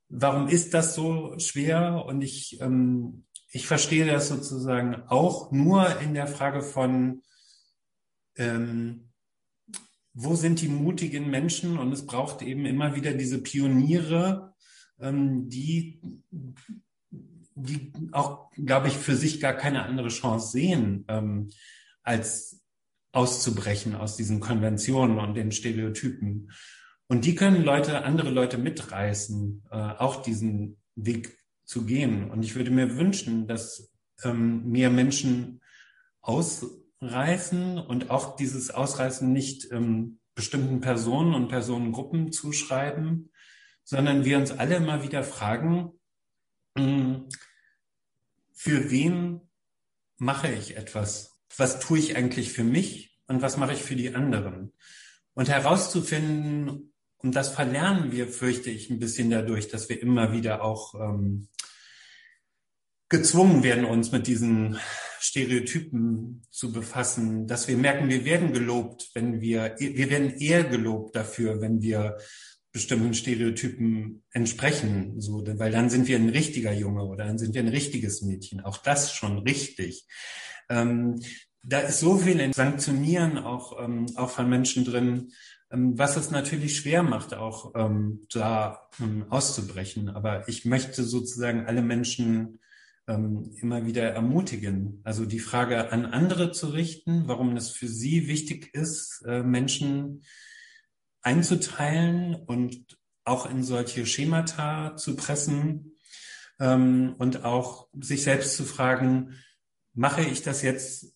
warum ist das so schwer? Und ich, ähm, ich verstehe das sozusagen auch nur in der Frage von, ähm, wo sind die mutigen Menschen? Und es braucht eben immer wieder diese Pioniere, ähm, die die auch, glaube ich, für sich gar keine andere Chance sehen, ähm, als auszubrechen aus diesen Konventionen und den Stereotypen. Und die können Leute, andere Leute mitreißen, äh, auch diesen Weg zu gehen. Und ich würde mir wünschen, dass ähm, mehr Menschen ausreißen und auch dieses Ausreißen nicht ähm, bestimmten Personen und Personengruppen zuschreiben, sondern wir uns alle immer wieder fragen, für wen mache ich etwas? Was tue ich eigentlich für mich und was mache ich für die anderen? Und herauszufinden, und das verlernen wir, fürchte ich, ein bisschen dadurch, dass wir immer wieder auch ähm, gezwungen werden, uns mit diesen Stereotypen zu befassen, dass wir merken, wir werden gelobt, wenn wir, wir werden eher gelobt dafür, wenn wir bestimmten Stereotypen entsprechen, so, weil dann sind wir ein richtiger Junge oder dann sind wir ein richtiges Mädchen. Auch das schon richtig. Ähm, da ist so viel in Sanktionieren auch, ähm, auch von Menschen drin, ähm, was es natürlich schwer macht, auch ähm, da ähm, auszubrechen. Aber ich möchte sozusagen alle Menschen ähm, immer wieder ermutigen, also die Frage an andere zu richten, warum es für sie wichtig ist, äh, Menschen einzuteilen und auch in solche Schemata zu pressen ähm, und auch sich selbst zu fragen, mache ich das jetzt,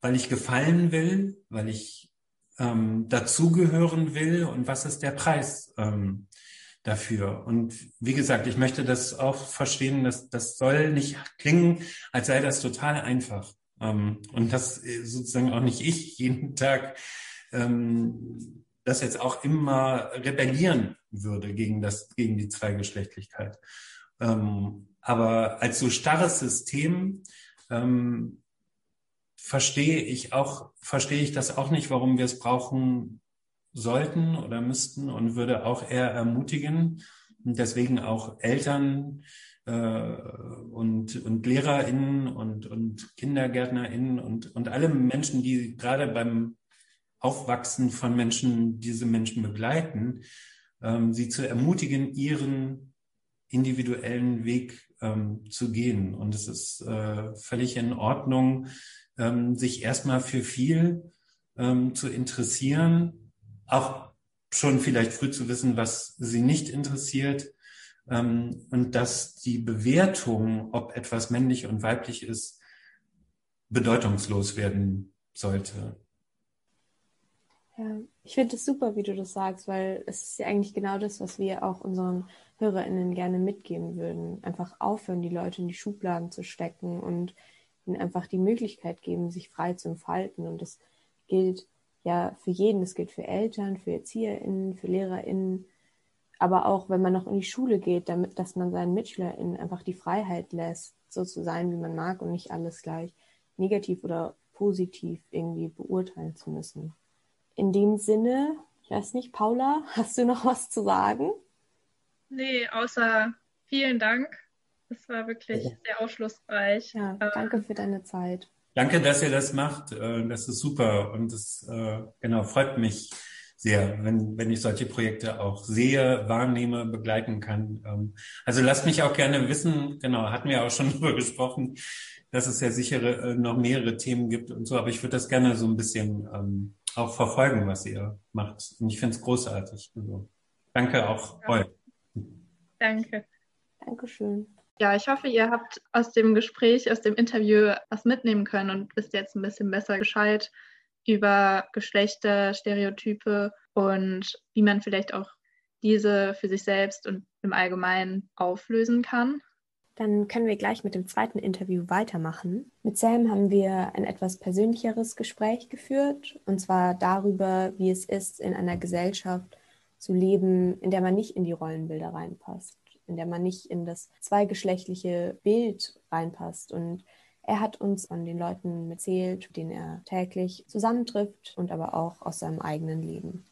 weil ich gefallen will, weil ich ähm, dazugehören will und was ist der Preis ähm, dafür? Und wie gesagt, ich möchte das auch verstehen, dass das soll nicht klingen, als sei das total einfach. Ähm, und das äh, sozusagen auch nicht ich jeden Tag ähm, das jetzt auch immer rebellieren würde gegen das, gegen die Zweigeschlechtlichkeit. Ähm, aber als so starres System ähm, verstehe ich auch, verstehe ich das auch nicht, warum wir es brauchen sollten oder müssten und würde auch eher ermutigen und deswegen auch Eltern äh, und, und LehrerInnen und, und KindergärtnerInnen und, und alle Menschen, die gerade beim Aufwachsen von Menschen, diese Menschen begleiten, ähm, sie zu ermutigen, ihren individuellen Weg ähm, zu gehen. Und es ist äh, völlig in Ordnung, ähm, sich erstmal für viel ähm, zu interessieren, auch schon vielleicht früh zu wissen, was sie nicht interessiert. Ähm, und dass die Bewertung, ob etwas männlich und weiblich ist, bedeutungslos werden sollte. Ja, ich finde es super, wie du das sagst, weil es ist ja eigentlich genau das, was wir auch unseren HörerInnen gerne mitgeben würden. Einfach aufhören, die Leute in die Schubladen zu stecken und ihnen einfach die Möglichkeit geben, sich frei zu entfalten. Und das gilt ja für jeden, das gilt für Eltern, für ErzieherInnen, für LehrerInnen, aber auch wenn man noch in die Schule geht, damit, dass man seinen MitschülerInnen einfach die Freiheit lässt, so zu sein, wie man mag und nicht alles gleich negativ oder positiv irgendwie beurteilen zu müssen. In dem Sinne, ich weiß nicht, Paula, hast du noch was zu sagen? Nee, außer vielen Dank. Das war wirklich sehr aufschlussreich. Ja, ähm, danke für deine Zeit. Danke, dass ihr das macht. Äh, das ist super und das äh, genau freut mich sehr, wenn, wenn ich solche Projekte auch sehe, wahrnehme, begleiten kann. Ähm, also lasst mich auch gerne wissen, genau, hatten wir auch schon darüber gesprochen, dass es ja sicher äh, noch mehrere Themen gibt und so, aber ich würde das gerne so ein bisschen ähm, auch verfolgen, was ihr macht. Und ich finde es großartig. Also, danke auch ja. euch. Danke. Dankeschön. Ja, ich hoffe, ihr habt aus dem Gespräch, aus dem Interview was mitnehmen können und wisst jetzt ein bisschen besser Bescheid, über Geschlechter, Stereotype und wie man vielleicht auch diese für sich selbst und im Allgemeinen auflösen kann. Dann können wir gleich mit dem zweiten Interview weitermachen. Mit Sam haben wir ein etwas persönlicheres Gespräch geführt, und zwar darüber, wie es ist, in einer Gesellschaft zu leben, in der man nicht in die Rollenbilder reinpasst, in der man nicht in das zweigeschlechtliche Bild reinpasst und er hat uns von den Leuten erzählt, mit denen er täglich zusammentrifft und aber auch aus seinem eigenen Leben.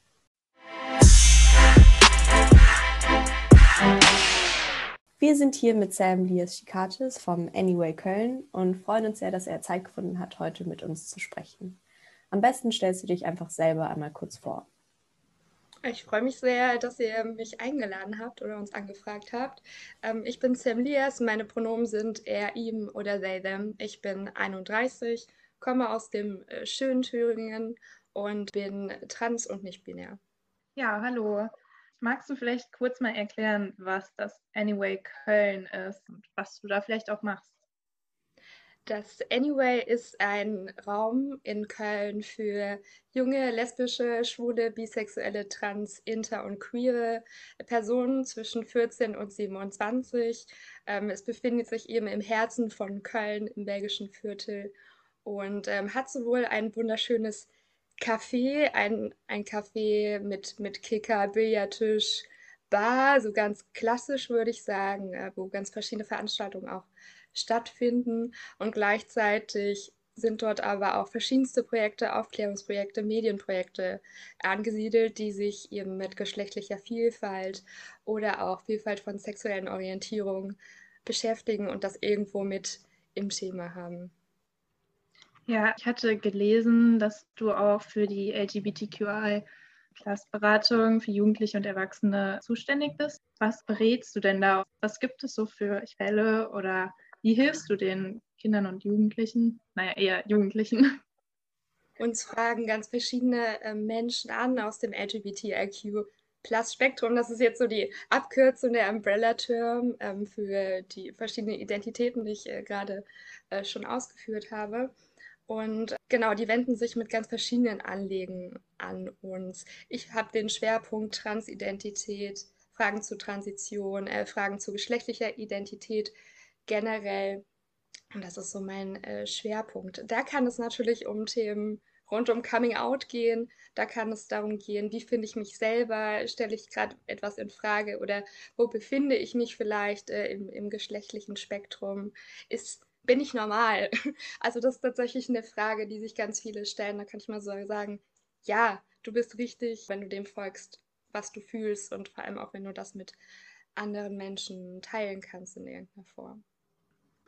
Wir sind hier mit Sam Lias Schikatis vom Anyway Köln und freuen uns sehr, dass er Zeit gefunden hat, heute mit uns zu sprechen. Am besten stellst du dich einfach selber einmal kurz vor. Ich freue mich sehr, dass ihr mich eingeladen habt oder uns angefragt habt. Ähm, ich bin Sam Lias, meine Pronomen sind er, ihm oder they, them. Ich bin 31, komme aus dem äh, schönen Thüringen und bin trans und nicht binär. Ja, hallo. Magst du vielleicht kurz mal erklären, was das Anyway Köln ist und was du da vielleicht auch machst? Das Anyway ist ein Raum in Köln für junge, lesbische, schwule, bisexuelle, trans, inter und queere Personen zwischen 14 und 27. Ähm, es befindet sich eben im Herzen von Köln im belgischen Viertel und ähm, hat sowohl ein wunderschönes Café, ein, ein Café mit, mit Kicker, Billardtisch, Bar, so ganz klassisch würde ich sagen, äh, wo ganz verschiedene Veranstaltungen auch stattfinden und gleichzeitig sind dort aber auch verschiedenste Projekte, Aufklärungsprojekte, Medienprojekte angesiedelt, die sich eben mit geschlechtlicher Vielfalt oder auch Vielfalt von sexuellen Orientierungen beschäftigen und das irgendwo mit im Thema haben. Ja, ich hatte gelesen, dass du auch für die LGBTQI Beratung für Jugendliche und Erwachsene zuständig bist. Was berätst du denn da? Was gibt es so für Fälle oder wie hilfst du den Kindern und Jugendlichen? Naja, eher Jugendlichen. Uns fragen ganz verschiedene äh, Menschen an aus dem LGBTIQ Plus Spektrum. Das ist jetzt so die Abkürzung der Umbrella-Term ähm, für die verschiedenen Identitäten, die ich äh, gerade äh, schon ausgeführt habe. Und genau, die wenden sich mit ganz verschiedenen Anliegen an uns. Ich habe den Schwerpunkt Transidentität, Fragen zu Transition, äh, Fragen zu geschlechtlicher Identität generell. Und das ist so mein äh, Schwerpunkt. Da kann es natürlich um Themen rund um Coming Out gehen. Da kann es darum gehen, wie finde ich mich selber, stelle ich gerade etwas in Frage oder wo befinde ich mich vielleicht äh, im, im geschlechtlichen Spektrum? Ist bin ich normal? Also das ist tatsächlich eine Frage, die sich ganz viele stellen. Da kann ich mal so sagen, ja, du bist richtig, wenn du dem folgst, was du fühlst und vor allem auch, wenn du das mit anderen Menschen teilen kannst in irgendeiner Form.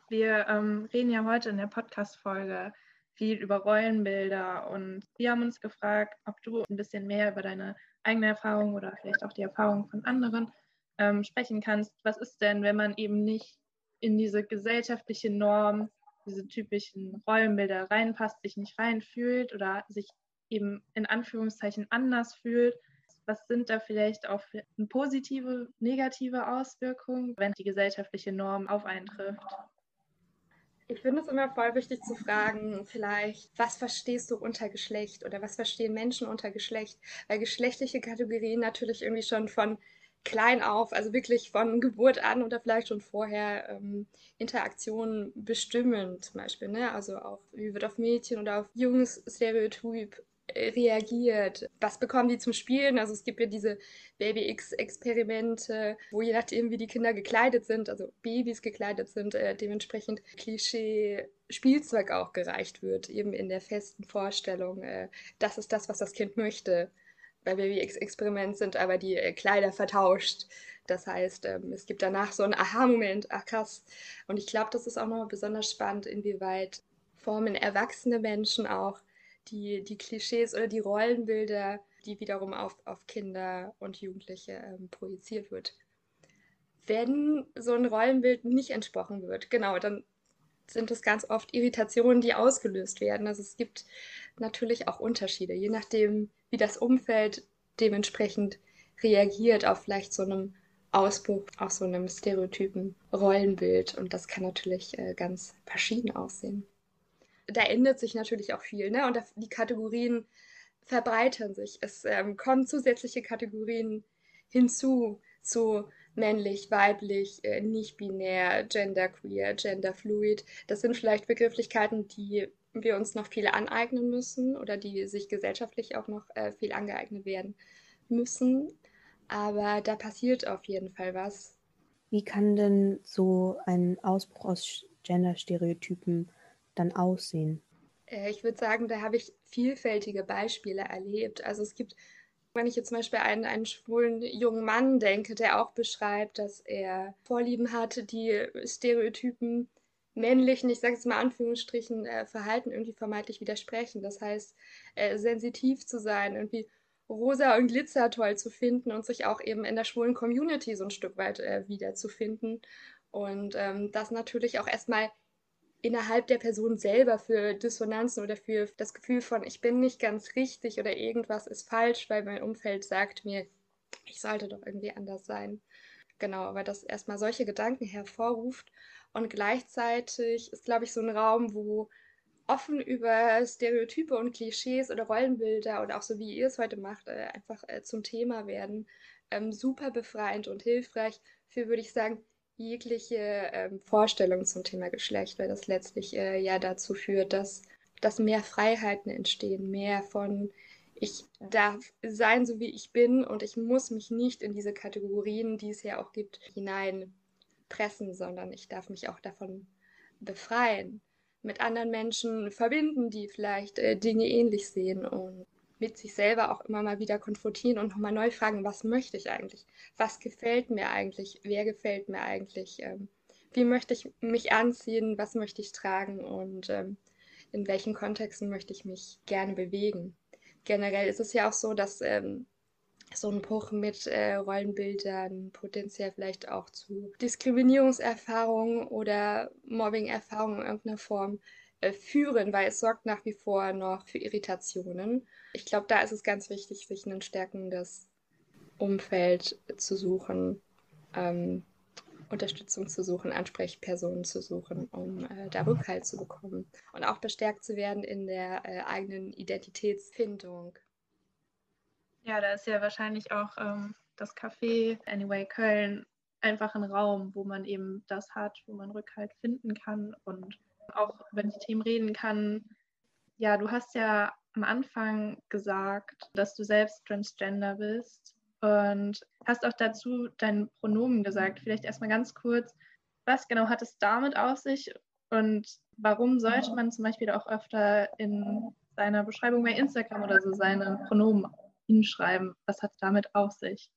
Wir ähm, reden ja heute in der Podcast-Folge viel über Rollenbilder und wir haben uns gefragt, ob du ein bisschen mehr über deine eigene Erfahrung oder vielleicht auch die Erfahrung von anderen ähm, sprechen kannst. Was ist denn, wenn man eben nicht in diese gesellschaftliche Norm, diese typischen Rollenbilder reinpasst, sich nicht reinfühlt oder sich eben in Anführungszeichen anders fühlt. Was sind da vielleicht auch positive, negative Auswirkungen, wenn die gesellschaftliche Norm auf einen trifft? Ich finde es immer voll wichtig zu fragen, vielleicht, was verstehst du unter Geschlecht oder was verstehen Menschen unter Geschlecht? Weil geschlechtliche Kategorien natürlich irgendwie schon von klein auf, also wirklich von Geburt an oder vielleicht schon vorher ähm, Interaktionen bestimmen, zum Beispiel. Ne? Also auch, wie wird auf Mädchen oder auf Jungs Stereotyp reagiert. Was bekommen die zum Spielen? Also es gibt ja diese Baby-X-Experimente, wo je nachdem, wie die Kinder gekleidet sind, also Babys gekleidet sind, äh, dementsprechend Klischee-Spielzeug auch gereicht wird, eben in der festen Vorstellung, äh, das ist das, was das Kind möchte. Bei Baby-X-Experiment sind aber die äh, Kleider vertauscht. Das heißt, ähm, es gibt danach so einen Aha-Moment, ach krass. Und ich glaube, das ist auch noch besonders spannend, inwieweit formen erwachsene Menschen auch die, die Klischees oder die Rollenbilder, die wiederum auf, auf Kinder und Jugendliche ähm, projiziert wird. Wenn so ein Rollenbild nicht entsprochen wird, genau, dann sind es ganz oft Irritationen, die ausgelöst werden. Also es gibt natürlich auch Unterschiede, je nachdem, wie das Umfeld dementsprechend reagiert auf vielleicht so einem Ausbruch, auf so einem stereotypen Rollenbild. Und das kann natürlich äh, ganz verschieden aussehen da ändert sich natürlich auch viel, ne? Und die Kategorien verbreitern sich. Es ähm, kommen zusätzliche Kategorien hinzu zu männlich, weiblich, äh, nicht binär, genderqueer, genderfluid. Das sind vielleicht Begrifflichkeiten, die wir uns noch viele aneignen müssen oder die sich gesellschaftlich auch noch äh, viel angeeignet werden müssen. Aber da passiert auf jeden Fall was. Wie kann denn so ein Ausbruch aus Genderstereotypen dann aussehen? Äh, ich würde sagen, da habe ich vielfältige Beispiele erlebt. Also es gibt, wenn ich jetzt zum Beispiel einen, einen schwulen jungen Mann denke, der auch beschreibt, dass er Vorlieben hatte, die Stereotypen männlichen, ich sage jetzt mal Anführungsstrichen, äh, Verhalten irgendwie vermeintlich widersprechen. Das heißt, äh, sensitiv zu sein, irgendwie rosa und Glitzer toll zu finden und sich auch eben in der schwulen Community so ein Stück weit äh, wiederzufinden. Und ähm, das natürlich auch erstmal innerhalb der Person selber für Dissonanzen oder für das Gefühl von, ich bin nicht ganz richtig oder irgendwas ist falsch, weil mein Umfeld sagt mir, ich sollte doch irgendwie anders sein. Genau, aber das erstmal solche Gedanken hervorruft und gleichzeitig ist, glaube ich, so ein Raum, wo offen über Stereotype und Klischees oder Rollenbilder oder auch so wie ihr es heute macht, äh, einfach äh, zum Thema werden. Ähm, super befreiend und hilfreich für, würde ich sagen, jegliche ähm, Vorstellung zum Thema Geschlecht, weil das letztlich äh, ja dazu führt, dass, dass mehr Freiheiten entstehen, mehr von ich darf sein, so wie ich bin und ich muss mich nicht in diese Kategorien, die es ja auch gibt, hineinpressen, sondern ich darf mich auch davon befreien, mit anderen Menschen verbinden, die vielleicht äh, Dinge ähnlich sehen und mit sich selber auch immer mal wieder konfrontieren und nochmal neu fragen, was möchte ich eigentlich? Was gefällt mir eigentlich? Wer gefällt mir eigentlich? Ähm, wie möchte ich mich anziehen? Was möchte ich tragen? Und ähm, in welchen Kontexten möchte ich mich gerne bewegen? Generell ist es ja auch so, dass ähm, so ein Bruch mit äh, Rollenbildern potenziell vielleicht auch zu Diskriminierungserfahrungen oder Mobbing-Erfahrungen in irgendeiner Form äh, führen, weil es sorgt nach wie vor noch für Irritationen. Ich glaube, da ist es ganz wichtig, sich ein stärkendes Umfeld zu suchen, ähm, Unterstützung zu suchen, Ansprechpersonen zu suchen, um äh, da Rückhalt zu bekommen und auch bestärkt zu werden in der äh, eigenen Identitätsfindung. Ja, da ist ja wahrscheinlich auch ähm, das Café Anyway Köln einfach ein Raum, wo man eben das hat, wo man Rückhalt finden kann und auch über die Themen reden kann. Ja, du hast ja am Anfang gesagt, dass du selbst transgender bist und hast auch dazu dein Pronomen gesagt. Vielleicht erstmal ganz kurz, was genau hat es damit auf sich und warum sollte man zum Beispiel auch öfter in seiner Beschreibung bei Instagram oder so seine Pronomen hinschreiben? Was hat es damit auf sich?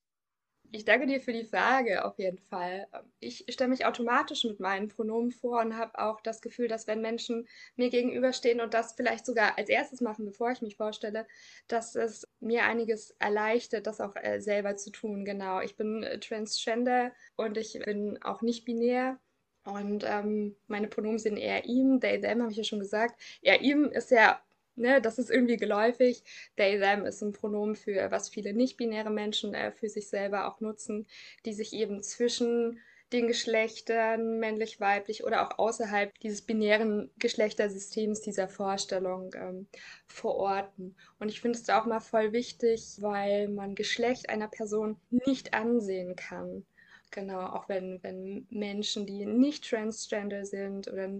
Ich danke dir für die Frage auf jeden Fall. Ich stelle mich automatisch mit meinen Pronomen vor und habe auch das Gefühl, dass wenn Menschen mir gegenüberstehen und das vielleicht sogar als erstes machen, bevor ich mich vorstelle, dass es mir einiges erleichtert, das auch äh, selber zu tun. Genau, ich bin äh, transgender und ich bin auch nicht binär. Und ähm, meine Pronomen sind eher ihm, they, them, habe ich ja schon gesagt. Er, ihm ist ja Ne, das ist irgendwie geläufig. They, them ist ein Pronomen für was viele nicht-binäre Menschen äh, für sich selber auch nutzen, die sich eben zwischen den Geschlechtern, männlich, weiblich oder auch außerhalb dieses binären Geschlechtersystems, dieser Vorstellung ähm, verorten. Und ich finde es auch mal voll wichtig, weil man Geschlecht einer Person nicht ansehen kann. Genau, auch wenn, wenn Menschen, die nicht transgender sind oder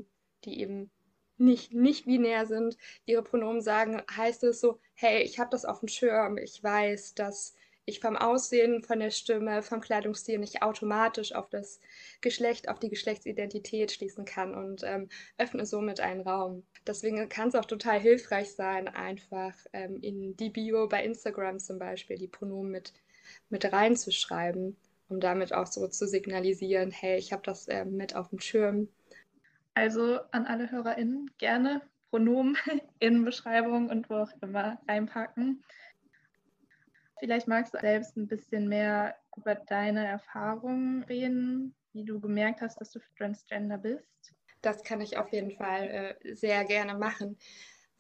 die eben nicht, nicht binär sind, ihre Pronomen sagen, heißt es so, hey, ich habe das auf dem Schirm, ich weiß, dass ich vom Aussehen, von der Stimme, vom Kleidungsstil nicht automatisch auf das Geschlecht, auf die Geschlechtsidentität schließen kann und ähm, öffne somit einen Raum. Deswegen kann es auch total hilfreich sein, einfach ähm, in die Bio bei Instagram zum Beispiel die Pronomen mit, mit reinzuschreiben, um damit auch so zu signalisieren, hey, ich habe das äh, mit auf dem Schirm. Also an alle HörerInnen gerne Pronomen in Beschreibung und wo auch immer reinpacken. Vielleicht magst du selbst ein bisschen mehr über deine Erfahrungen reden, wie du gemerkt hast, dass du Transgender bist. Das kann ich auf jeden Fall äh, sehr gerne machen.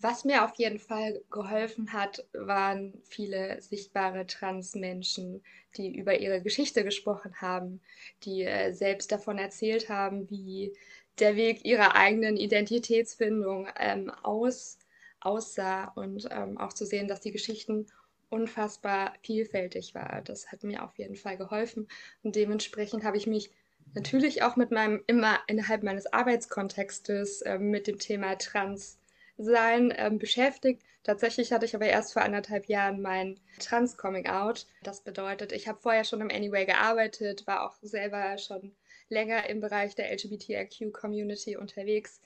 Was mir auf jeden Fall geholfen hat, waren viele sichtbare Transmenschen, die über ihre Geschichte gesprochen haben, die äh, selbst davon erzählt haben, wie der Weg ihrer eigenen Identitätsfindung ähm, aus, aussah und ähm, auch zu sehen, dass die Geschichten unfassbar vielfältig war. Das hat mir auf jeden Fall geholfen und dementsprechend habe ich mich natürlich auch mit meinem immer innerhalb meines Arbeitskontextes äh, mit dem Thema Transsein äh, beschäftigt. Tatsächlich hatte ich aber erst vor anderthalb Jahren mein Trans-Coming-out. Das bedeutet, ich habe vorher schon im Anyway gearbeitet, war auch selber schon länger im Bereich der LGBTIQ-Community unterwegs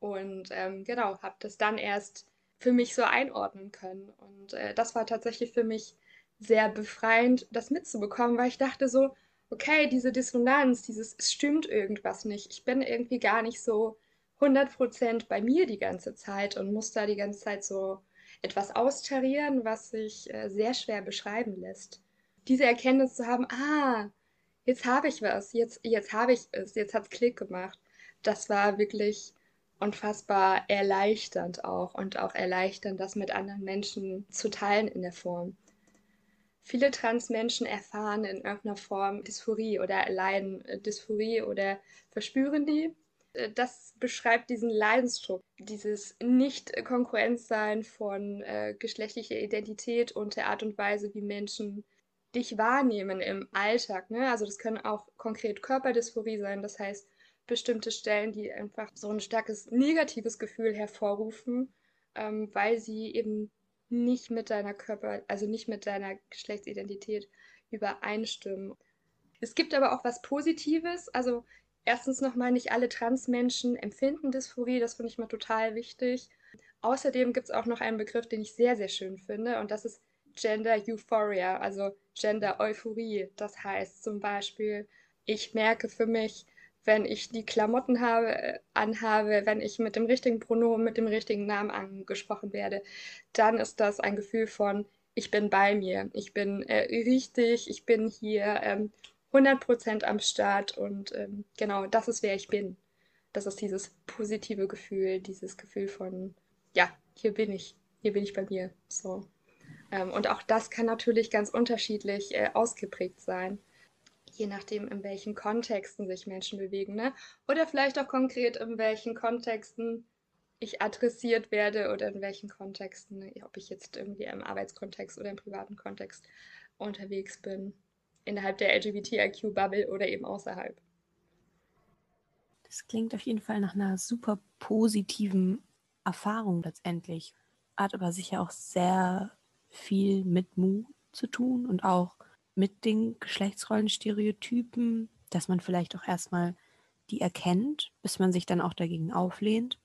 und ähm, genau, habe das dann erst für mich so einordnen können. Und äh, das war tatsächlich für mich sehr befreiend, das mitzubekommen, weil ich dachte so, okay, diese Dissonanz, dieses, es stimmt irgendwas nicht. Ich bin irgendwie gar nicht so 100% bei mir die ganze Zeit und muss da die ganze Zeit so etwas austarieren, was sich äh, sehr schwer beschreiben lässt. Diese Erkenntnis zu haben, ah, jetzt habe ich was, jetzt, jetzt habe ich es, jetzt hat es Klick gemacht. Das war wirklich unfassbar erleichternd auch und auch erleichternd, das mit anderen Menschen zu teilen in der Form. Viele Transmenschen erfahren in irgendeiner Form Dysphorie oder leiden Dysphorie oder verspüren die. Das beschreibt diesen Leidensdruck, dieses Nicht-Konkurrenzsein von äh, geschlechtlicher Identität und der Art und Weise, wie Menschen dich wahrnehmen im Alltag. Ne? Also das können auch konkret Körperdysphorie sein, das heißt bestimmte Stellen, die einfach so ein starkes negatives Gefühl hervorrufen, ähm, weil sie eben nicht mit deiner Körper, also nicht mit deiner Geschlechtsidentität übereinstimmen. Es gibt aber auch was Positives. Also erstens nochmal, nicht alle Transmenschen empfinden Dysphorie, das finde ich mal total wichtig. Außerdem gibt es auch noch einen Begriff, den ich sehr, sehr schön finde, und das ist Gender Euphoria, also Gender Euphorie. Das heißt zum Beispiel, ich merke für mich, wenn ich die Klamotten habe, äh, anhabe, wenn ich mit dem richtigen Pronomen, mit dem richtigen Namen angesprochen werde, dann ist das ein Gefühl von, ich bin bei mir, ich bin äh, richtig, ich bin hier ähm, 100% am Start und ähm, genau, das ist wer ich bin. Das ist dieses positive Gefühl, dieses Gefühl von, ja, hier bin ich, hier bin ich bei mir. So. Ähm, und auch das kann natürlich ganz unterschiedlich äh, ausgeprägt sein je nachdem, in welchen Kontexten sich Menschen bewegen. Ne? Oder vielleicht auch konkret, in welchen Kontexten ich adressiert werde oder in welchen Kontexten, ob ich jetzt irgendwie im Arbeitskontext oder im privaten Kontext unterwegs bin. Innerhalb der LGBTIQ-Bubble oder eben außerhalb. Das klingt auf jeden Fall nach einer super positiven Erfahrung letztendlich. Hat aber sicher auch sehr viel mit Mut zu tun und auch mit den Geschlechtsrollenstereotypen, dass man vielleicht auch erstmal die erkennt, bis man sich dann auch dagegen auflehnt?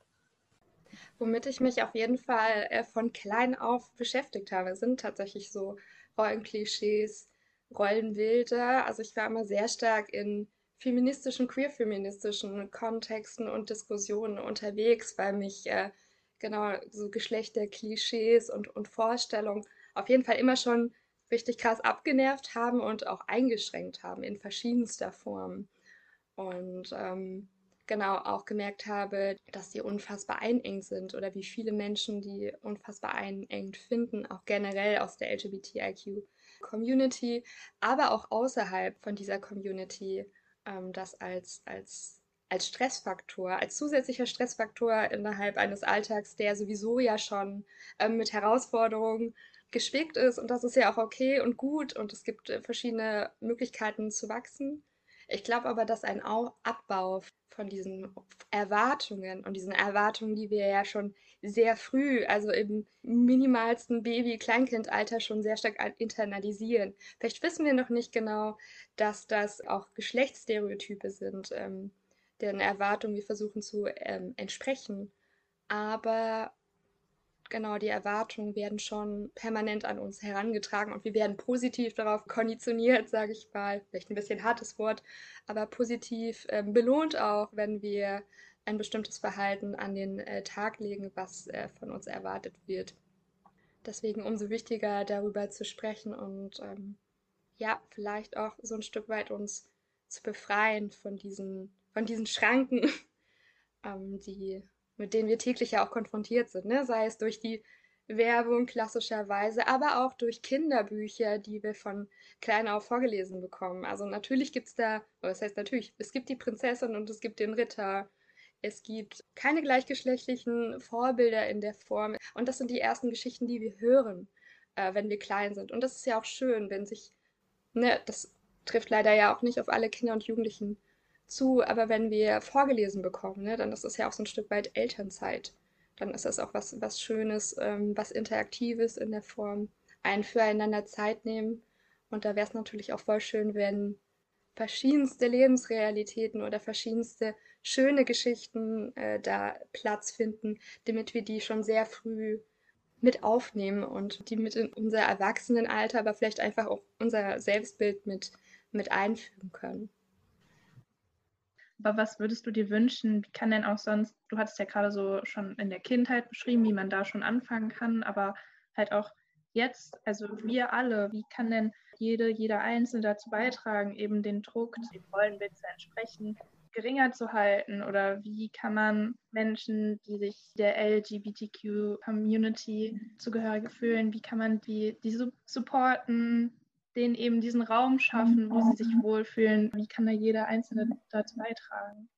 Womit ich mich auf jeden Fall äh, von klein auf beschäftigt habe, sind tatsächlich so Rollenklischees, Rollenbilder. Also ich war immer sehr stark in feministischen, queer-feministischen Kontexten und Diskussionen unterwegs, weil mich äh, genau so Geschlechterklischees und, und Vorstellungen auf jeden Fall immer schon richtig krass abgenervt haben und auch eingeschränkt haben in verschiedenster Form. Und ähm, genau auch gemerkt habe, dass die unfassbar einengt sind oder wie viele Menschen die unfassbar einengt finden, auch generell aus der LGBTIQ-Community, aber auch außerhalb von dieser Community. ähm, das als, als, als Stressfaktor, als zusätzlicher Stressfaktor innerhalb eines Alltags, der sowieso ja schon ähm, mit Herausforderungen gespickt ist. Und das ist ja auch okay und gut und es gibt äh, verschiedene Möglichkeiten zu wachsen. Ich glaube aber, dass ein Abbau von diesen Erwartungen und diesen Erwartungen, die wir ja schon sehr früh, also im minimalsten Baby-Kleinkindalter schon sehr stark internalisieren. Vielleicht wissen wir noch nicht genau, dass das auch Geschlechtsstereotype sind, ähm, deren Erwartungen wir versuchen zu ähm, entsprechen. Aber genau, die Erwartungen werden schon permanent an uns herangetragen und wir werden positiv darauf konditioniert, sage ich mal. Vielleicht ein bisschen hartes Wort, aber positiv ähm, belohnt auch, wenn wir ein bestimmtes Verhalten an den äh, Tag legen, was äh, von uns erwartet wird. Deswegen umso wichtiger, darüber zu sprechen und ähm, ja, vielleicht auch so ein Stück weit uns zu befreien von diesen, von diesen Schranken, ähm, die mit denen wir täglich ja auch konfrontiert sind, ne? sei es durch die Werbung klassischerweise, aber auch durch Kinderbücher, die wir von klein auf vorgelesen bekommen. Also natürlich gibt es da, was heißt natürlich, es gibt die Prinzessin und es gibt den Ritter. Es gibt keine gleichgeschlechtlichen Vorbilder in der Form. Und das sind die ersten Geschichten, die wir hören, äh, wenn wir klein sind. Und das ist ja auch schön, wenn sich, ne, das trifft leider ja auch nicht auf alle Kinder und Jugendlichen zu, aber wenn wir vorgelesen bekommen, ne, dann ist das ja auch so ein Stück weit Elternzeit. Dann ist das auch was, was Schönes, ähm, was Interaktives in der Form, ein füreinander Zeit nehmen. Und da wäre es natürlich auch voll schön, wenn verschiedenste Lebensrealitäten oder verschiedenste schöne Geschichten äh, da Platz finden, damit wir die schon sehr früh mit aufnehmen und die mit in unser Erwachsenenalter, aber vielleicht einfach auch unser Selbstbild mit, mit einfügen können. Aber was würdest du dir wünschen? Wie kann denn auch sonst, du hattest ja gerade so schon in der Kindheit beschrieben, wie man da schon anfangen kann, aber halt auch jetzt, also wir alle, wie kann denn jede, jeder Einzelne dazu beitragen, eben den Druck, dem Rollenbild zu entsprechen, geringer zu halten? Oder wie kann man Menschen, die sich der LGBTQ-Community zugehörig fühlen, wie kann man die, die supporten, denen eben diesen Raum schaffen, wo sie sich wohlfühlen. Wie kann da jeder Einzelne dazu beitragen?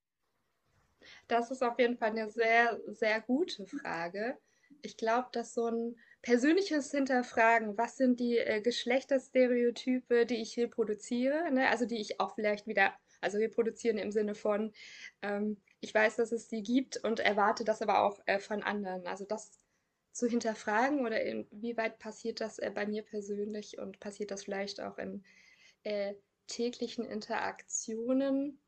Das ist auf jeden Fall eine sehr, sehr gute Frage. Ich glaube, dass so ein persönliches Hinterfragen, was sind die äh, Geschlechterstereotype, die ich reproduziere, ne? also die ich auch vielleicht wieder, also reproduzieren im Sinne von, ähm, ich weiß, dass es die gibt und erwarte das aber auch äh, von anderen. Also das zu hinterfragen oder inwieweit passiert das äh, bei mir persönlich und passiert das vielleicht auch in äh, täglichen Interaktionen.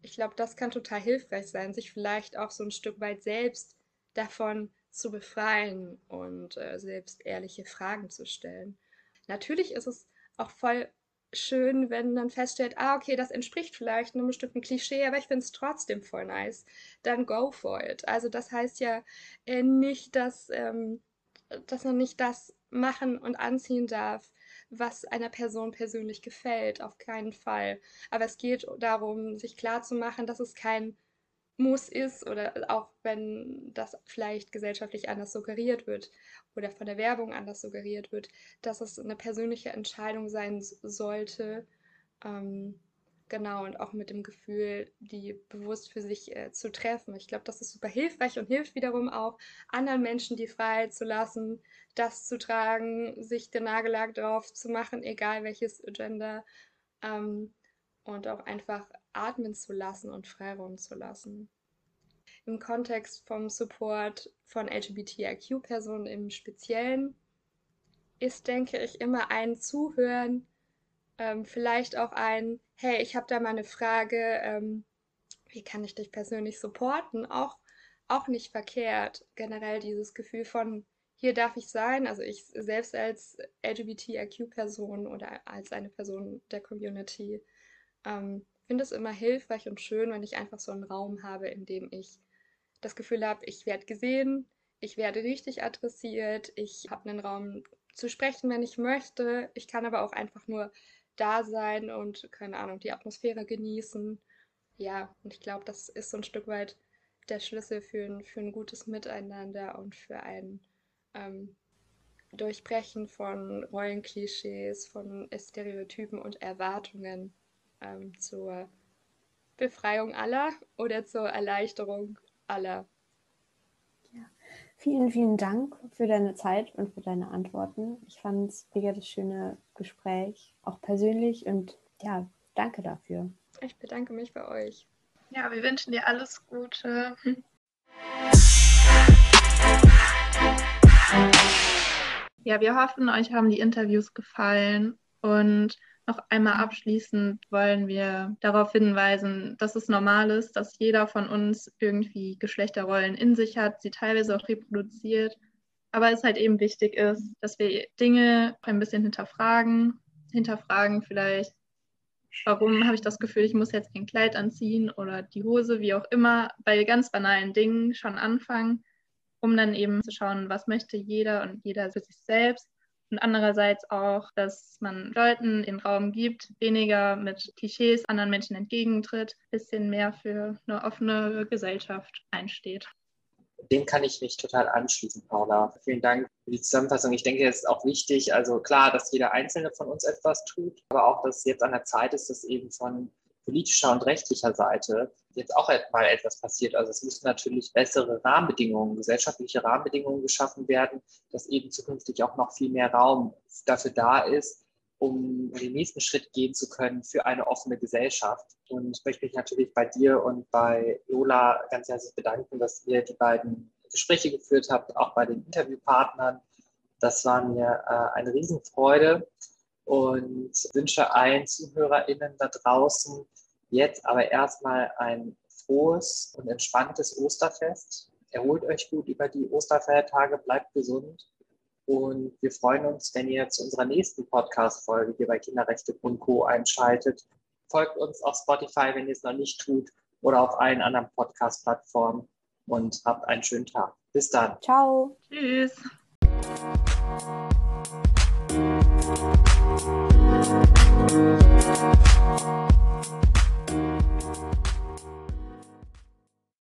Ich glaube, das kann total hilfreich sein, sich vielleicht auch so ein Stück weit selbst davon zu befreien und äh, selbst ehrliche Fragen zu stellen. Natürlich ist es auch voll schön, wenn man feststellt, ah, okay, das entspricht vielleicht einem bestimmten Klischee, aber ich finde es trotzdem voll nice, dann go for it. Also das heißt ja äh, nicht, dass, ähm, dass man nicht das machen und anziehen darf, was einer Person persönlich gefällt, auf keinen Fall. Aber es geht darum, sich klarzumachen, dass es kein muss ist oder auch wenn das vielleicht gesellschaftlich anders suggeriert wird oder von der Werbung anders suggeriert wird, dass es eine persönliche Entscheidung sein sollte. Ähm, genau, und auch mit dem Gefühl, die bewusst für sich äh, zu treffen. Ich glaube, das ist super hilfreich und hilft wiederum auch anderen Menschen die Freiheit zu lassen, das zu tragen, sich den Nagellack drauf zu machen, egal welches Gender. Ähm, und auch einfach atmen zu lassen und Freiraum zu lassen. Im Kontext vom Support von LGBTIQ-Personen im Speziellen ist, denke ich, immer ein Zuhören, ähm, vielleicht auch ein, hey, ich habe da mal eine Frage, ähm, wie kann ich dich persönlich supporten? Auch, auch nicht verkehrt. Generell dieses Gefühl von, hier darf ich sein, also ich selbst als LGBTIQ-Person oder als eine Person der Community ähm, finde es immer hilfreich und schön, wenn ich einfach so einen Raum habe, in dem ich das Gefühl habe, ich werde gesehen, ich werde richtig adressiert, ich habe einen Raum zu sprechen, wenn ich möchte. Ich kann aber auch einfach nur da sein und, keine Ahnung, die Atmosphäre genießen. Ja, und ich glaube, das ist so ein Stück weit der Schlüssel für ein, für ein gutes Miteinander und für ein ähm, Durchbrechen von Rollenklischees, von Stereotypen und Erwartungen ähm, zur Befreiung aller oder zur Erleichterung aller? Ja. Vielen, vielen Dank für deine Zeit und für deine Antworten. Ich fand es mega das schöne Gespräch, auch persönlich. Und ja, danke dafür. Ich bedanke mich bei euch. Ja, wir wünschen dir alles Gute. Ja, wir hoffen, euch haben die Interviews gefallen und noch einmal abschließend wollen wir darauf hinweisen, dass es normal ist, dass jeder von uns irgendwie Geschlechterrollen in sich hat, sie teilweise auch reproduziert, aber es halt eben wichtig ist, dass wir Dinge ein bisschen hinterfragen, hinterfragen vielleicht, warum habe ich das Gefühl, ich muss jetzt ein Kleid anziehen oder die Hose, wie auch immer, bei ganz banalen Dingen schon anfangen, um dann eben zu schauen, was möchte jeder und jeder für sich selbst und andererseits auch, dass man Leuten den Raum gibt, weniger mit Klischees anderen Menschen entgegentritt, ein bisschen mehr für eine offene Gesellschaft einsteht. Dem kann ich mich total anschließen, Paula. Vielen Dank für die Zusammenfassung. Ich denke, es ist auch wichtig, also klar, dass jeder Einzelne von uns etwas tut, aber auch, dass es jetzt an der Zeit ist, dass eben von politischer und rechtlicher Seite jetzt auch mal etwas passiert. Also es müssen natürlich bessere Rahmenbedingungen, gesellschaftliche Rahmenbedingungen geschaffen werden, dass eben zukünftig auch noch viel mehr Raum dafür da ist, um den nächsten Schritt gehen zu können für eine offene Gesellschaft. Und ich möchte mich natürlich bei dir und bei Lola ganz herzlich bedanken, dass ihr die beiden Gespräche geführt habt, auch bei den Interviewpartnern. Das war mir äh, eine Riesenfreude und wünsche allen ZuhörerInnen da draußen Jetzt aber erstmal ein frohes und entspanntes Osterfest. Erholt euch gut über die Osterfeiertage, bleibt gesund und wir freuen uns, wenn ihr zu unserer nächsten Podcast-Folge hier bei Kinderrechte Co. einschaltet. Folgt uns auf Spotify, wenn ihr es noch nicht tut, oder auf allen anderen Podcast-Plattformen und habt einen schönen Tag. Bis dann. Ciao. Tschüss.